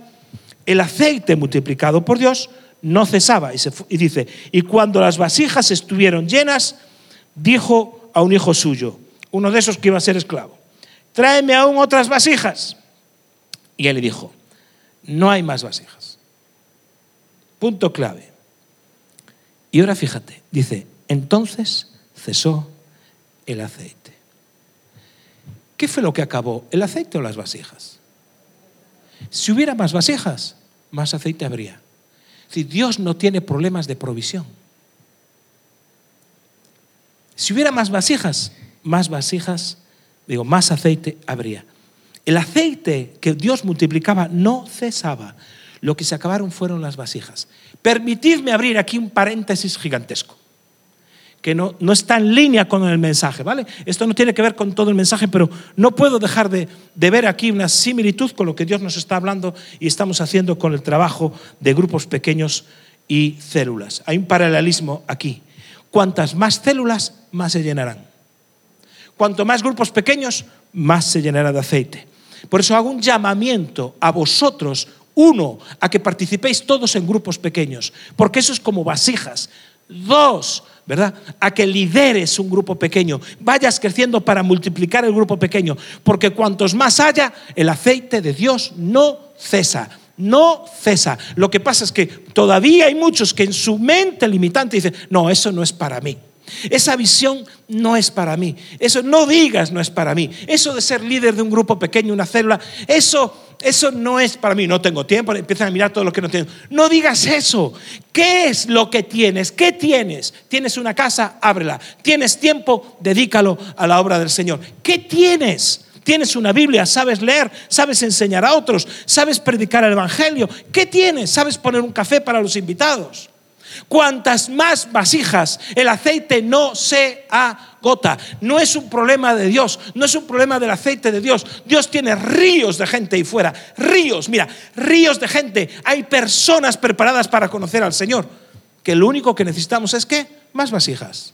El aceite multiplicado por Dios no cesaba. Y, y dice, y cuando las vasijas estuvieron llenas, dijo a un hijo suyo, uno de esos que iba a ser esclavo, tráeme aún otras vasijas. Y él le dijo, no hay más vasijas. Punto clave. Y ahora fíjate, dice, entonces cesó el aceite. ¿Qué fue lo que acabó? ¿El aceite o las vasijas? Si hubiera más vasijas, más aceite habría. Si Dios no tiene problemas de provisión. Si hubiera más vasijas, más vasijas, digo, más aceite habría. El aceite que Dios multiplicaba no cesaba. Lo que se acabaron fueron las vasijas. Permitidme abrir aquí un paréntesis gigantesco que no, no, está en línea con el mensaje, ¿vale? Esto no tiene que ver con todo el mensaje, pero no puedo dejar de, de, ver aquí una similitud con lo que Dios nos está hablando y estamos haciendo con el trabajo de grupos pequeños y células. Hay un paralelismo aquí. Cuantas más células, más se llenarán. Cuanto más grupos pequeños, más se llenará de aceite. Por eso hago un llamamiento a vosotros, uno, a que participéis todos en grupos pequeños, porque eso es como vasijas. Dos, ¿verdad? A que lideres un grupo pequeño, vayas creciendo para multiplicar el grupo pequeño, porque cuantos más haya, el aceite de Dios no cesa. No cesa. Lo que pasa es que todavía hay muchos que en su mente limitante dicen, no, eso no es para mí. Esa visión no es para mí. Eso no digas no es para mí. Eso de ser líder de un grupo pequeño, una célula, eso eso no es para mí, no tengo tiempo, empiezan a mirar todo lo que no tienen. No digas eso. ¿Qué es lo que tienes? ¿Qué tienes? ¿Tienes una casa? Ábrela. ¿Tienes tiempo? Dedícalo a la obra del Señor. ¿Qué tienes? ¿Tienes una Biblia? ¿Sabes leer? ¿Sabes enseñar a otros? ¿Sabes predicar el Evangelio? ¿Qué tienes? ¿Sabes poner un café para los invitados? Cuantas más vasijas, el aceite no se agota. No es un problema de Dios, no es un problema del aceite de Dios. Dios tiene ríos de gente ahí fuera, ríos, mira, ríos de gente. Hay personas preparadas para conocer al Señor. Que lo único que necesitamos es que más vasijas.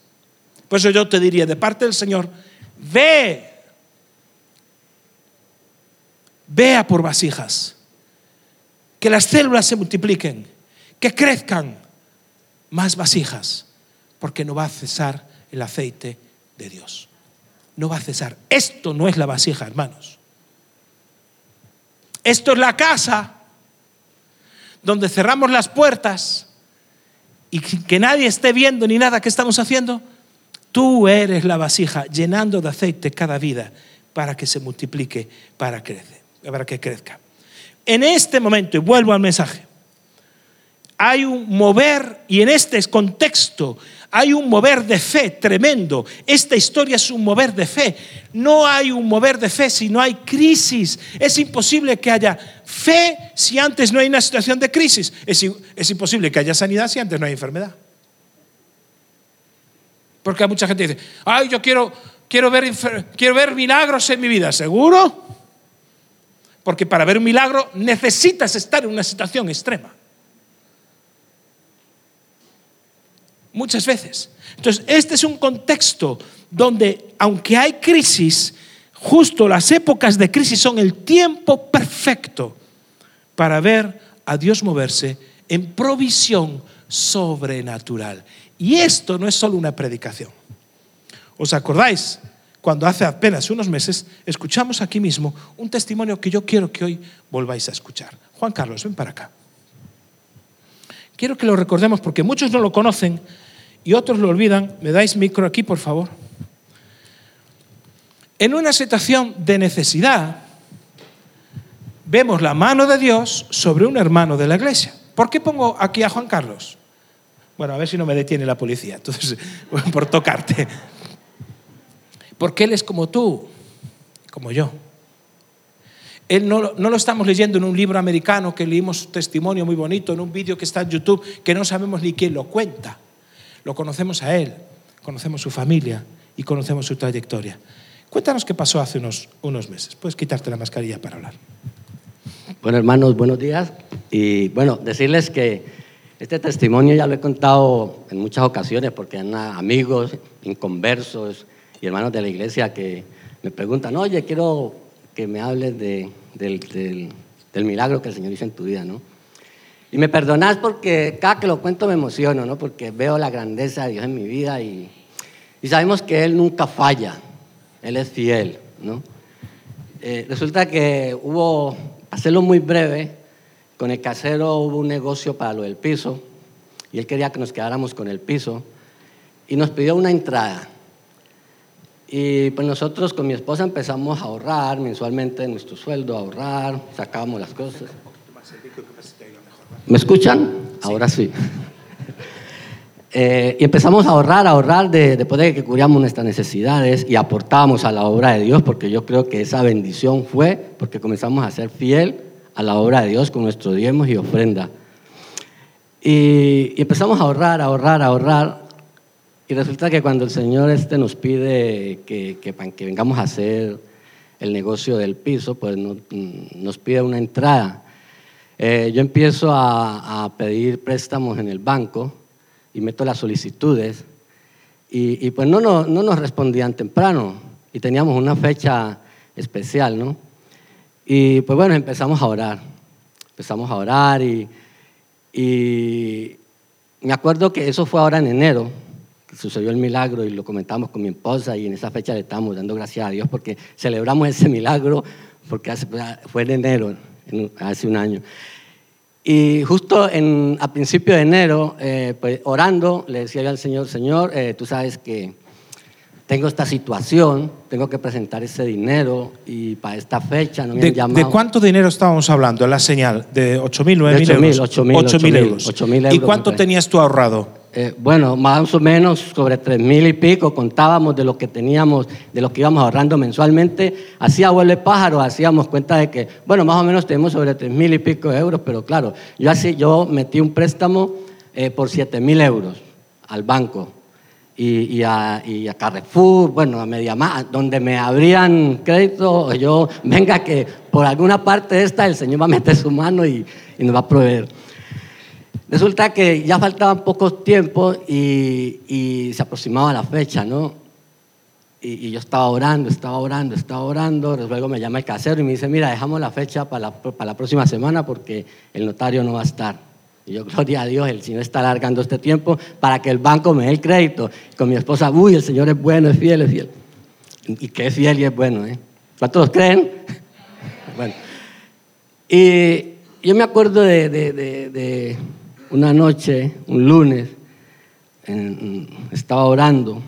Por eso yo te diría de parte del Señor, ve, vea por vasijas, que las células se multipliquen, que crezcan más vasijas, porque no va a cesar el aceite de Dios. No va a cesar. Esto no es la vasija, hermanos. Esto es la casa donde cerramos las puertas y que nadie esté viendo ni nada que estamos haciendo. Tú eres la vasija llenando de aceite cada vida para que se multiplique, para, crece, para que crezca. En este momento, y vuelvo al mensaje, hay un mover, y en este contexto hay un mover de fe tremendo. Esta historia es un mover de fe. No hay un mover de fe si no hay crisis. Es imposible que haya fe si antes no hay una situación de crisis. Es, imposible que haya sanidad si antes no hay enfermedad. Porque mucha gente dice, ay, yo quiero, quiero, ver, quiero ver milagros en mi vida. ¿Seguro? Porque para ver un milagro necesitas estar en una situación extrema. Muchas veces. Entonces, este es un contexto donde, aunque hay crisis, justo las épocas de crisis son el tiempo perfecto para ver a Dios moverse en provisión sobrenatural. Y esto no es solo una predicación. ¿Os acordáis? Cuando hace apenas unos meses escuchamos aquí mismo un testimonio que yo quiero que hoy volváis a escuchar. Juan Carlos, ven para acá. Quiero que lo recordemos porque muchos no lo conocen y otros lo olvidan. ¿Me dais micro aquí, por favor? En una situación de necesidad, vemos la mano de Dios sobre un hermano de la iglesia. ¿Por qué pongo aquí a Juan Carlos? Bueno, a ver si no me detiene la policía, entonces, por tocarte. Porque él es como tú, como yo. Él no, no, lo estamos leyendo en un libro americano que leímos testimonio muy bonito, en un vídeo que está en YouTube, que no sabemos ni quién lo cuenta. Lo conocemos a Él, conocemos su familia y conocemos su trayectoria. Cuéntanos qué pasó hace unos, unos meses. Puedes quitarte la mascarilla para hablar. Bueno, hermanos, buenos días. Y bueno, decirles que este testimonio ya lo he contado en muchas ocasiones porque hay amigos, inconversos y hermanos de la iglesia que me preguntan, oye, quiero que me hables de, del, del, del, milagro que el Señor hizo en tu vida, ¿no? Y me perdonás porque cada que lo cuento me emociono, ¿no? Porque veo la grandeza de Dios en mi vida y, y sabemos que Él nunca falla, Él es fiel, ¿no? Eh, resulta que hubo, hacerlo muy breve, con el casero hubo un negocio para lo del piso y él quería que nos quedáramos con el piso y nos pidió una entrada. Y pues nosotros con mi esposa empezamos a ahorrar mensualmente nuestro sueldo, a ahorrar, sacábamos las cosas. ¿Me escuchan? Ahora sí. Eh, y empezamos a ahorrar, a ahorrar de, después de que cubríamos nuestras necesidades y aportábamos a la obra de Dios, porque yo creo que esa bendición fue porque comenzamos a ser fiel a la obra de Dios con nuestros diezmos y ofrenda. Y, y, empezamos a ahorrar, a ahorrar, a ahorrar. Y resulta que cuando el Señor este nos pide que, que, que vengamos a hacer el negocio del piso, pues nos, nos pide una entrada. Eh, yo empiezo a, a, pedir préstamos en el banco y meto las solicitudes. Y, y pues no, no, no nos respondían temprano. Y teníamos una fecha especial, ¿no? Y pues bueno, empezamos a orar. Empezamos a orar y, y me acuerdo que eso fue ahora en enero, que sucedió el milagro y lo comentamos con mi esposa y en esa fecha le estamos dando gracias a Dios porque celebramos ese milagro porque hace, fue en enero, hace un año. Y justo en, a principio de enero, eh, pues orando, le decía yo al Señor, Señor, eh, tú sabes que tengo esta situación, tengo que presentar ese dinero y para esta fecha no me ¿De, han llamado. ¿De cuánto dinero estábamos hablando en la señal? ¿De 8.000, 9.000 euros? 8.000 euros. 8.000 euros. ¿Y cuánto tenías tú ahorrado? Eh, bueno, más o menos sobre 3.000 y pico contábamos de lo que teníamos, de lo que íbamos ahorrando mensualmente. Hacía vuelo pájaro, hacíamos cuenta de que, bueno, más o menos tenemos sobre 3.000 y pico de euros, pero claro, yo, así, yo metí un préstamo eh, por 7.000 euros al banco y, y, a, y, a, Carrefour, bueno, a Mediamar, donde me abrían crédito, yo, venga que por alguna parte de esta el Señor va a meter su mano y, y nos va a proveer. Resulta que ya faltaban pocos tiempos y, y, se aproximaba la fecha, ¿no? Y, yo estaba orando, estaba orando, estaba orando, luego me llama el casero y me dice, mira, dejamos la fecha para la, próxima semana porque el notario no va a estar. Y yo, gloria a Dios, el Señor está alargando este tiempo para que el banco me dé el crédito. Con mi esposa, uy, el Señor es bueno, es fiel, es fiel. Y que es fiel y es bueno, ¿eh? ¿Cuántos creen? bueno. Y yo me acuerdo de una noche, un lunes, estaba orando.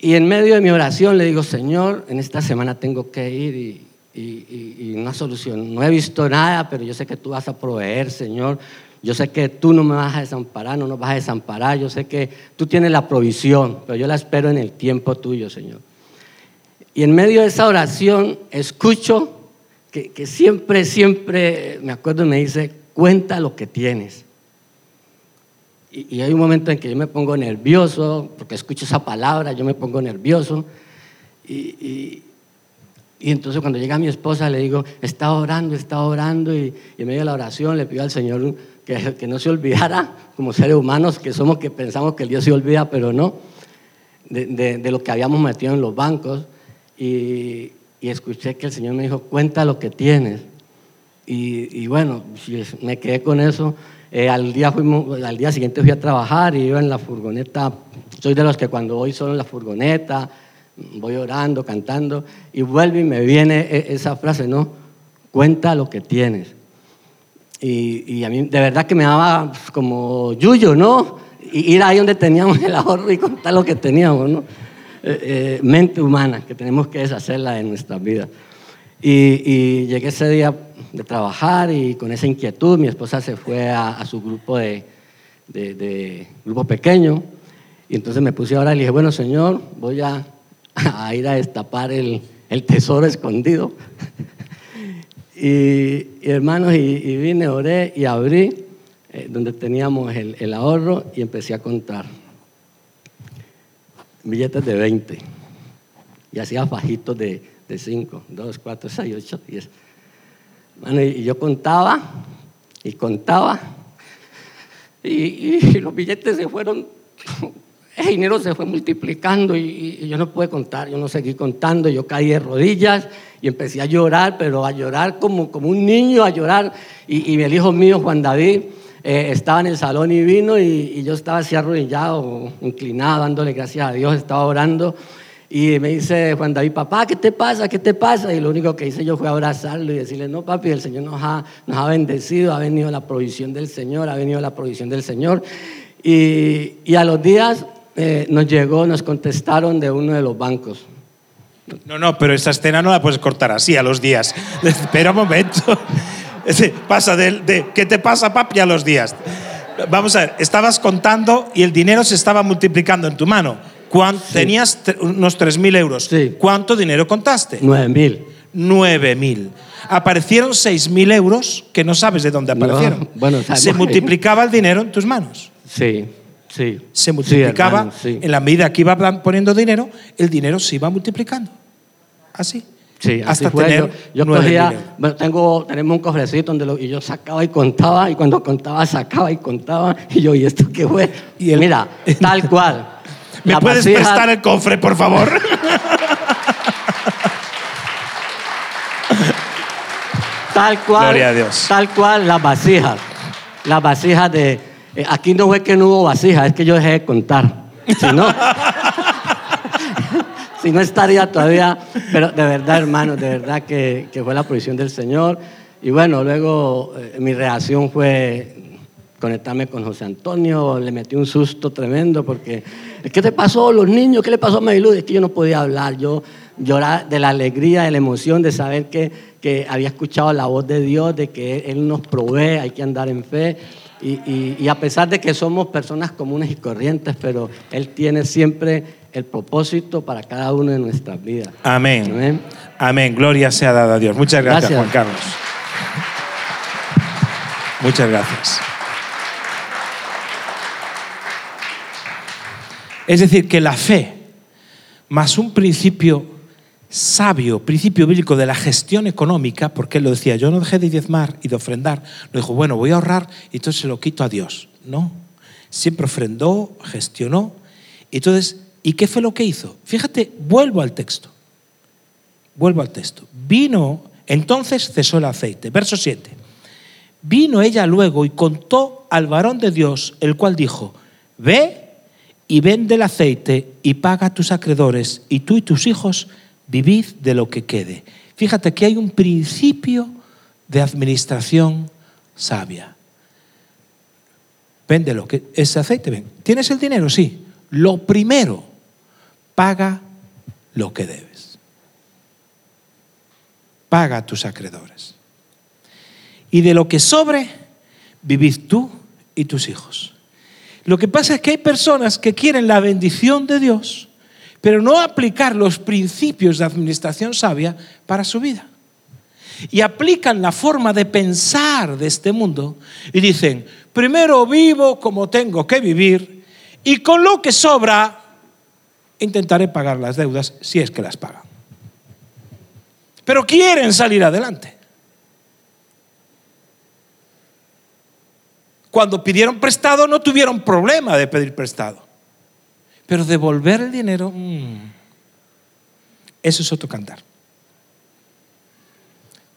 Y en medio de mi oración le digo, Señor, en esta semana tengo que ir y, una solución. No he visto nada, pero yo sé que tú vas a proveer, Señor. Yo sé que tú no me vas a desamparar, no nos vas a desamparar. Yo sé que tú tienes la provisión, pero yo la espero en el tiempo tuyo, Señor. Y en medio de esa oración escucho que, que siempre, siempre, me acuerdo, me dice, cuenta lo que tienes. Y, hay un momento en que yo me pongo nervioso, porque escucho esa palabra, yo me pongo nervioso. Y, y, entonces cuando llega mi esposa le digo, está orando, está orando, y, en medio de la oración le pido al Señor que, que, no se olvidara, como seres humanos que somos, que pensamos que el Dios se olvida, pero no, de, de lo que habíamos metido en los bancos. Y, escuché que el Señor me dijo, cuenta lo que tienes. Y, bueno, me quedé con eso. Eh, al, día fuimos, al día siguiente fui a trabajar y iba en la furgoneta. Soy de los que cuando voy solo en la furgoneta, voy orando, cantando, y vuelve y me viene esa frase, ¿no? Cuenta lo que tienes. Y, y a mí de verdad que me daba como yuyo, ¿no? Y ir ahí donde teníamos el ahorro y contar lo que teníamos, ¿no? Eh, eh, mente humana, que tenemos que deshacerla en nuestras vidas. Y, y, llegué ese día de trabajar y con esa inquietud mi esposa se fue a, a su grupo de, de, de grupo pequeño. Y entonces me puse a orar y le dije, bueno, Señor, voy a, a ir a destapar el, el tesoro escondido. y, y, hermanos, y, y vine, oré y abrí eh, donde teníamos el, el ahorro y empecé a contar billetes de 20 y hacía fajitos de, de 5, 2, 4, 6, 8, 10. Bueno, y yo contaba y contaba y, y los billetes se fueron, el dinero se fue multiplicando y, y yo no pude contar, yo no seguí contando, yo caí de rodillas y empecé a llorar, pero a llorar como, como un niño, a llorar. Y, y el hijo mío, Juan David, eh, estaba en el salón y vino y, yo estaba así arrodillado, inclinado, dándole gracias a Dios, estaba orando. Y me dice Juan David, papá, ¿qué te pasa? ¿Qué te pasa? Y lo único que hice yo fue abrazarlo y decirle, no, papi, el Señor nos ha, nos ha bendecido, ha venido la provisión del Señor, ha venido la provisión del Señor. Y, a los días eh, nos llegó, nos contestaron de uno de los bancos. No, no, pero esa escena no la puedes cortar así a los días. Espera un momento. Pasa de, de ¿qué te pasa, papi? A los días. Vamos a ver, estabas contando y el dinero se estaba multiplicando en tu mano. ¿Cuánto, Sí. Tenías unos 3.000 euros. Sí. ¿Cuánto dinero contaste? Nueve mil. 9.000. Aparecieron 6.000 euros que no sabes de dónde No, aparecieron. bueno, sabemos se multiplicaba el dinero en tus manos. Sí, sí. Se multiplicaba, Sí, hermano, en la medida que iba poniendo dinero, el dinero se iba multiplicando. Así. Sí, así hasta fue. tener yo, yo 9.000 cogía, bueno, tengo, tenemos un cofrecito donde lo- y yo sacaba y contaba, y cuando contaba, sacaba y contaba, y yo, ¿y esto qué fue? Y Mira, tal cual. ¿Me puedes vasija- prestar el cofre, por favor? Tal cual. Gloria a Dios. Tal cual, las vasijas. Las vasijas de. eh, aquí no fue que no hubo vasijas, es que yo dejé de contar. Si no. Si no estaría todavía. Pero de verdad, hermano, de verdad que, que fue la provisión del Señor. Y bueno, luego eh, mi reacción fue conectarme con José Antonio, le metí un susto tremendo porque, ¿qué te pasó los niños? ¿Qué le pasó a Marilú? Es que yo no podía hablar, yo lloraba de la alegría, de la emoción de saber que, que había escuchado la voz de Dios, de que Él nos provee, hay que andar en fe. Y, y- y a pesar de que somos personas comunes y corrientes, pero Él tiene siempre el propósito para cada uno de nuestras vidas. Amén. Amén. Amén. Gloria sea dada a Dios. Muchas gracias, Gracias. Juan Carlos. Muchas gracias. Es decir, que la fe, más un principio sabio, principio bíblico de la gestión económica, porque él lo decía, yo no dejé de diezmar y de ofrendar, lo dijo, bueno, voy a ahorrar y entonces se lo quito a Dios. No, siempre ofrendó, gestionó. Y Entonces, ¿y qué fue lo que hizo? Fíjate, vuelvo al texto. Vuelvo al texto. Vino, entonces cesó el aceite. Verso 7. Vino ella luego y contó al varón de Dios, el cual dijo, ve y vende el aceite y paga a tus acreedores, y tú y tus hijos vivid de lo que quede. Fíjate que hay un principio de administración sabia. Vende lo que ese aceite, ven. ¿Tienes el dinero? Sí. Lo primero, paga lo que debes. Paga a tus acreedores. Y de lo que sobre, vivid tú y tus hijos. Lo que pasa es que hay personas que quieren la bendición de Dios, pero no aplicar los principios de administración sabia para su vida. Y aplican la forma de pensar de este mundo y dicen, primero vivo como tengo que vivir y con lo que sobra intentaré pagar las deudas si es que las pagan. Pero quieren salir adelante. Cuando pidieron prestado no tuvieron problema de pedir prestado. Pero devolver el dinero, mm, eso es otro cantar.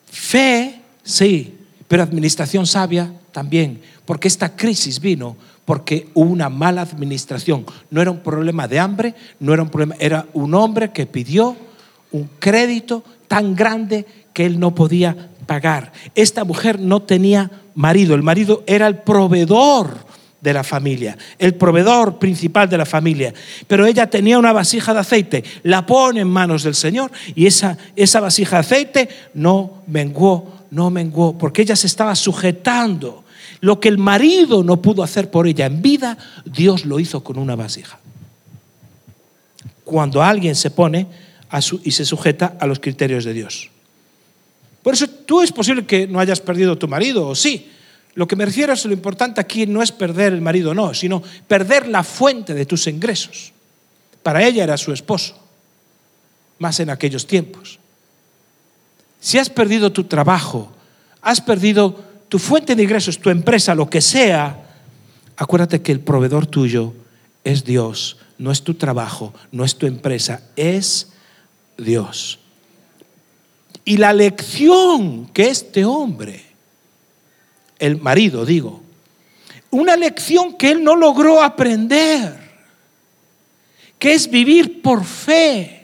Fe, sí, pero administración sabia también, porque esta crisis vino porque hubo una mala administración. No era un problema de hambre, no era un problema, era un hombre que pidió un crédito tan grande que él no podía pagar. Esta mujer no tenía marido, el marido era el proveedor de la familia, el proveedor principal de la familia. Pero ella tenía una vasija de aceite, la pone en manos del Señor y esa, esa vasija de aceite no menguó, no menguó, porque ella se estaba sujetando. Lo que el marido no pudo hacer por ella en vida, Dios lo hizo con una vasija. Cuando alguien se pone y se sujeta a los criterios de Dios. Por eso tú es posible que no hayas perdido tu marido, o sí. Lo que me refiero es lo importante aquí no es perder el marido, no, sino perder la fuente de tus ingresos. Para ella era su esposo, más en aquellos tiempos. Si has perdido tu trabajo, has perdido tu fuente de ingresos, tu empresa, lo que sea, acuérdate que el proveedor tuyo es Dios, no es tu trabajo, no es tu empresa, es Dios. Y la lección que este hombre, el marido digo, una lección que él no logró aprender, que es vivir por fe.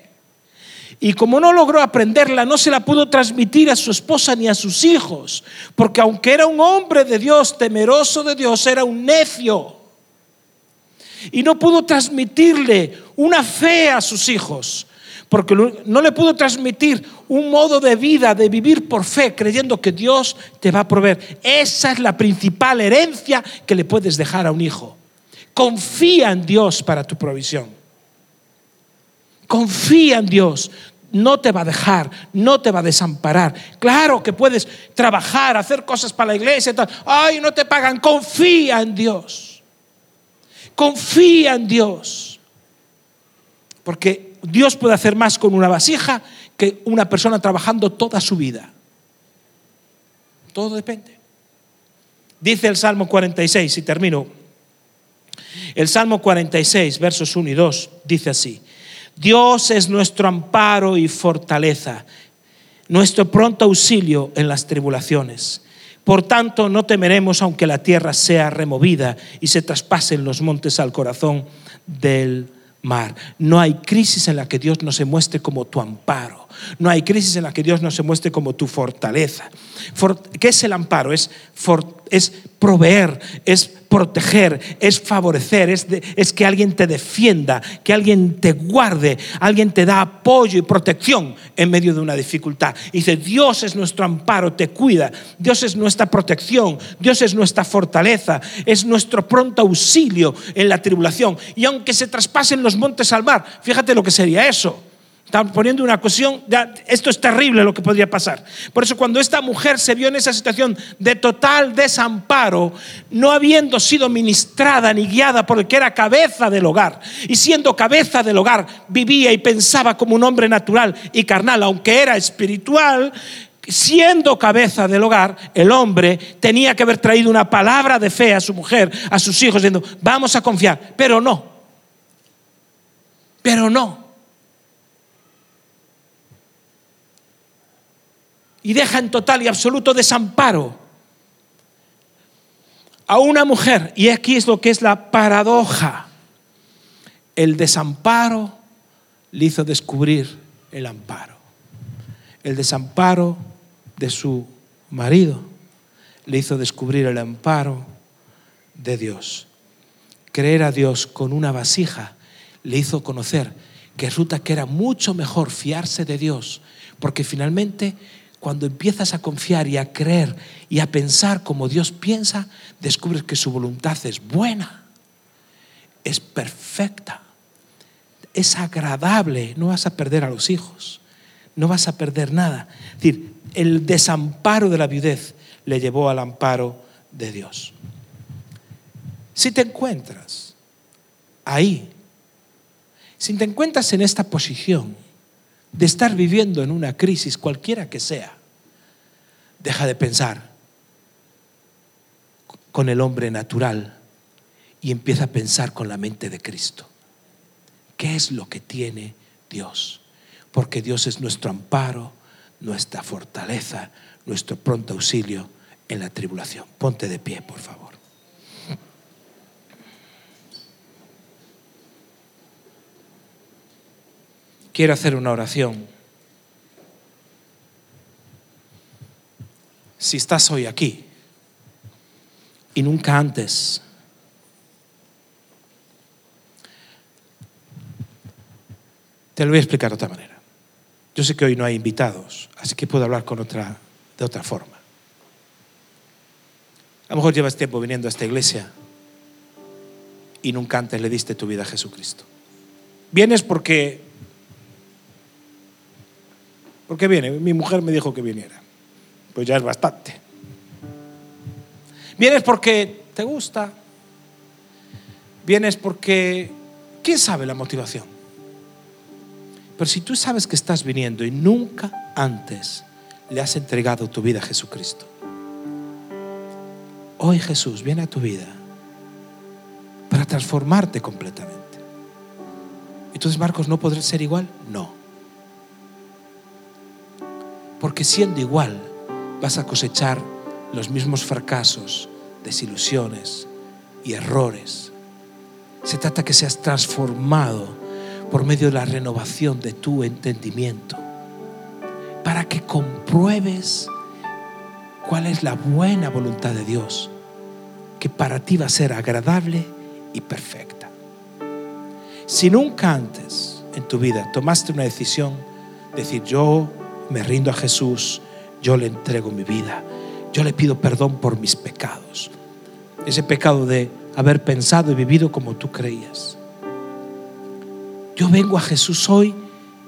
Y como no logró aprenderla, no se la pudo transmitir a su esposa ni a sus hijos, porque aunque era un hombre de Dios, temeroso de Dios, era un necio. Y no pudo transmitirle una fe a sus hijos, porque no le pudo transmitir un modo de vida, de vivir por fe, creyendo que Dios te va a proveer. Esa es la principal herencia que le puedes dejar a un hijo. Confía en Dios para tu provisión. Confía en Dios no te va a dejar, no te va a desamparar. Claro que puedes trabajar, hacer cosas para la iglesia, ay, no te pagan, confía en Dios. Confía en Dios. Porque Dios puede hacer más con una vasija que una persona trabajando toda su vida. Todo depende. Dice el Salmo 46, y termino. El Salmo 46, versos 1 y 2, dice así. Dios es nuestro amparo y fortaleza, nuestro pronto auxilio en las tribulaciones. Por tanto, no temeremos aunque la tierra sea removida y se traspasen los montes al corazón del mar. No hay crisis en la que Dios no se muestre como tu amparo. No hay crisis en la que Dios no se muestre como tu fortaleza. ¿Qué es el amparo? Es, es proveer, es proteger, es favorecer, es, es, que alguien te defienda, que alguien te guarde, alguien te da apoyo y protección en medio de una dificultad. Y dice, Dios es nuestro amparo, te cuida, Dios es nuestra protección, Dios es nuestra fortaleza, es nuestro pronto auxilio en la tribulación. Y aunque se traspasen los montes al mar, fíjate lo que sería eso Están poniendo una cuestión, esto es terrible lo que podría pasar. Por eso cuando esta mujer se vio en esa situación de total desamparo, no habiendo sido ministrada ni guiada por el que era cabeza del hogar, y siendo cabeza del hogar, vivía y pensaba como un hombre natural y carnal, aunque era espiritual, siendo cabeza del hogar, el hombre tenía que haber traído una palabra de fe a su mujer, a sus hijos, diciendo, vamos a confiar, pero no, pero no. Y deja en total y absoluto desamparo a una mujer. Y aquí es lo que es la paradoja. El desamparo le hizo descubrir el amparo. El desamparo de su marido le hizo descubrir el amparo de Dios. Creer a Dios con una vasija le hizo conocer que resulta que era mucho mejor fiarse de Dios, porque finalmente cuando empiezas a confiar y a creer y a pensar como Dios piensa, descubres que su voluntad es buena, es perfecta, es agradable. No vas a perder a los hijos, no vas a perder nada. Es decir, el desamparo de la viudez le llevó al amparo de Dios. Si te encuentras ahí, si te encuentras en esta posición, de estar viviendo en una crisis, cualquiera que sea, deja de pensar con el hombre natural y empieza a pensar con la mente de Cristo. ¿Qué es lo que tiene Dios? Porque Dios es nuestro amparo, nuestra fortaleza, nuestro pronto auxilio en la tribulación. Ponte de pie, por favor. Quiero hacer una oración. Si estás hoy aquí y nunca antes te lo voy a explicar de otra manera. Yo sé que hoy no hay invitados, así que puedo hablar con otra, de otra forma. A lo mejor llevas tiempo viniendo a esta iglesia y nunca antes le diste tu vida a Jesucristo. Vienes porque... ¿Por qué viene? Mi mujer me dijo que viniera. Pues ya es bastante. Vienes porque te gusta. Vienes porque... ¿Quién sabe la motivación? Pero si tú sabes que estás viniendo y nunca antes le has entregado tu vida a Jesucristo, hoy Jesús viene a tu vida para transformarte completamente. Entonces, Marcos, ¿no podrá ser igual? No. Porque siendo igual, vas a cosechar los mismos fracasos, desilusiones y errores. Se trata que seas transformado por medio de la renovación de tu entendimiento, para que compruebes cuál es la buena voluntad de Dios, que para ti va a ser agradable y perfecta. Si nunca antes en tu vida tomaste una decisión, decir yo me rindo a Jesús, yo le entrego mi vida, yo le pido perdón por mis pecados, ese pecado de haber pensado y vivido como tú creías yo vengo a Jesús hoy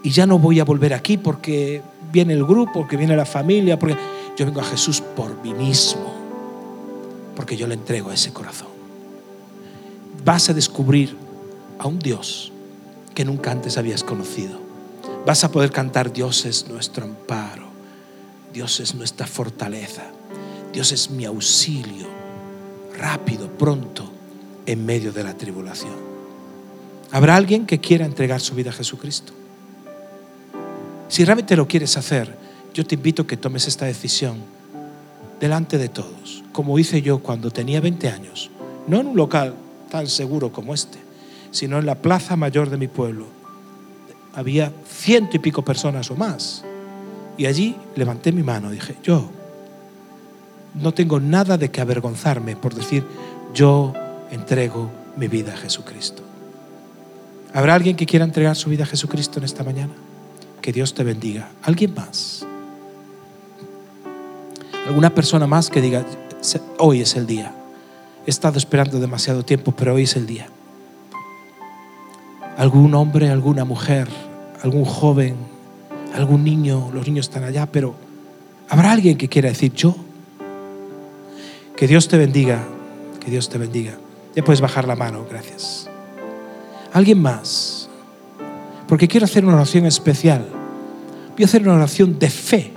y ya no voy a volver aquí porque viene el grupo, porque viene la familia, porque yo vengo a Jesús por mí mismo, porque yo le entrego ese corazón. Vas a descubrir a un Dios que nunca antes habías conocido. Vas a poder cantar Dios es nuestro amparo, Dios es nuestra fortaleza, Dios es mi auxilio, rápido, pronto, en medio de la tribulación. ¿Habrá alguien que quiera entregar su vida a Jesucristo? Si realmente lo quieres hacer, yo te invito a que tomes esta decisión delante de todos, como hice yo cuando tenía 20 años, no en un local tan seguro como este, sino en la plaza mayor de mi pueblo. Había ciento y pico personas o más. Y allí levanté mi mano dije, yo no tengo nada de que avergonzarme por decir, yo entrego mi vida a Jesucristo. ¿Habrá alguien que quiera entregar su vida a Jesucristo en esta mañana? Que Dios te bendiga. ¿Alguien más? ¿Alguna persona más que diga, hoy es el día? He estado esperando demasiado tiempo, pero hoy es el día. ¿Algún hombre, alguna mujer, algún joven, algún niño? Los niños están allá, pero ¿habrá alguien que quiera decir yo? Que Dios te bendiga, que Dios te bendiga. Ya puedes bajar la mano, gracias. Alguien más. Porque quiero hacer una oración especial. Voy a hacer una oración de fe.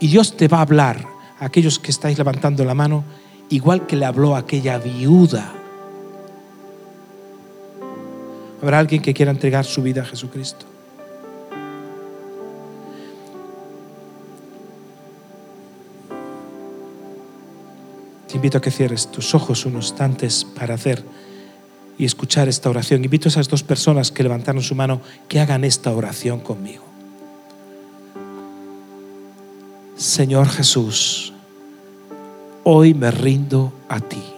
Y Dios te va a hablar a aquellos que estáis levantando la mano, igual que le habló a aquella viuda. ¿Habrá alguien que quiera entregar su vida a Jesucristo? Te invito a que cierres tus ojos unos instantes para hacer y escuchar esta oración. Invito a esas dos personas que levantaron su mano que hagan esta oración conmigo. Señor Jesús, hoy me rindo a ti.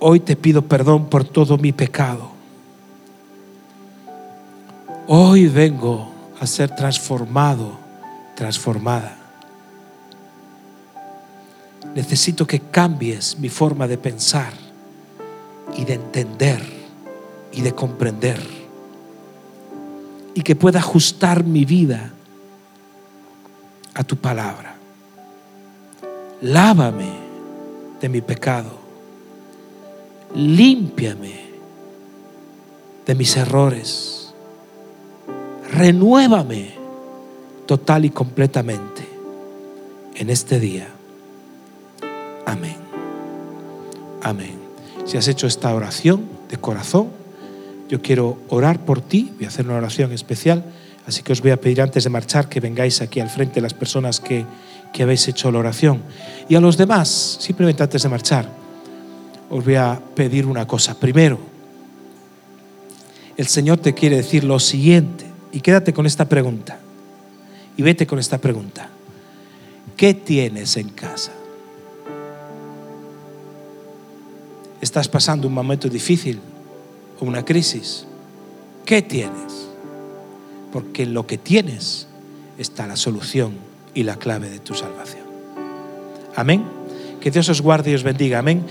Hoy te pido perdón por todo mi pecado. Hoy vengo a ser transformado, transformada necesito que cambies mi forma de pensar y de entender y de comprender. Y que pueda ajustar mi vida a tu palabra. Lávame de mi pecado. Límpiame de mis errores. Renuévame total y completamente en este día Amén. Amén. Si has hecho esta oración de corazón, yo quiero orar por ti, voy a hacer una oración especial, así que os voy a pedir antes de marchar que vengáis aquí al frente las personas que, que habéis hecho la oración. Y a los demás, simplemente antes de marchar, os voy a pedir una cosa. Primero, el Señor te quiere decir lo siguiente, y quédate con esta pregunta, y vete con esta pregunta. ¿Qué tienes en casa? estás pasando un momento difícil o una crisis, ¿qué tienes? Porque en lo que tienes está la solución y la clave de tu salvación. Amén. Que Dios os guarde y os bendiga. Amén.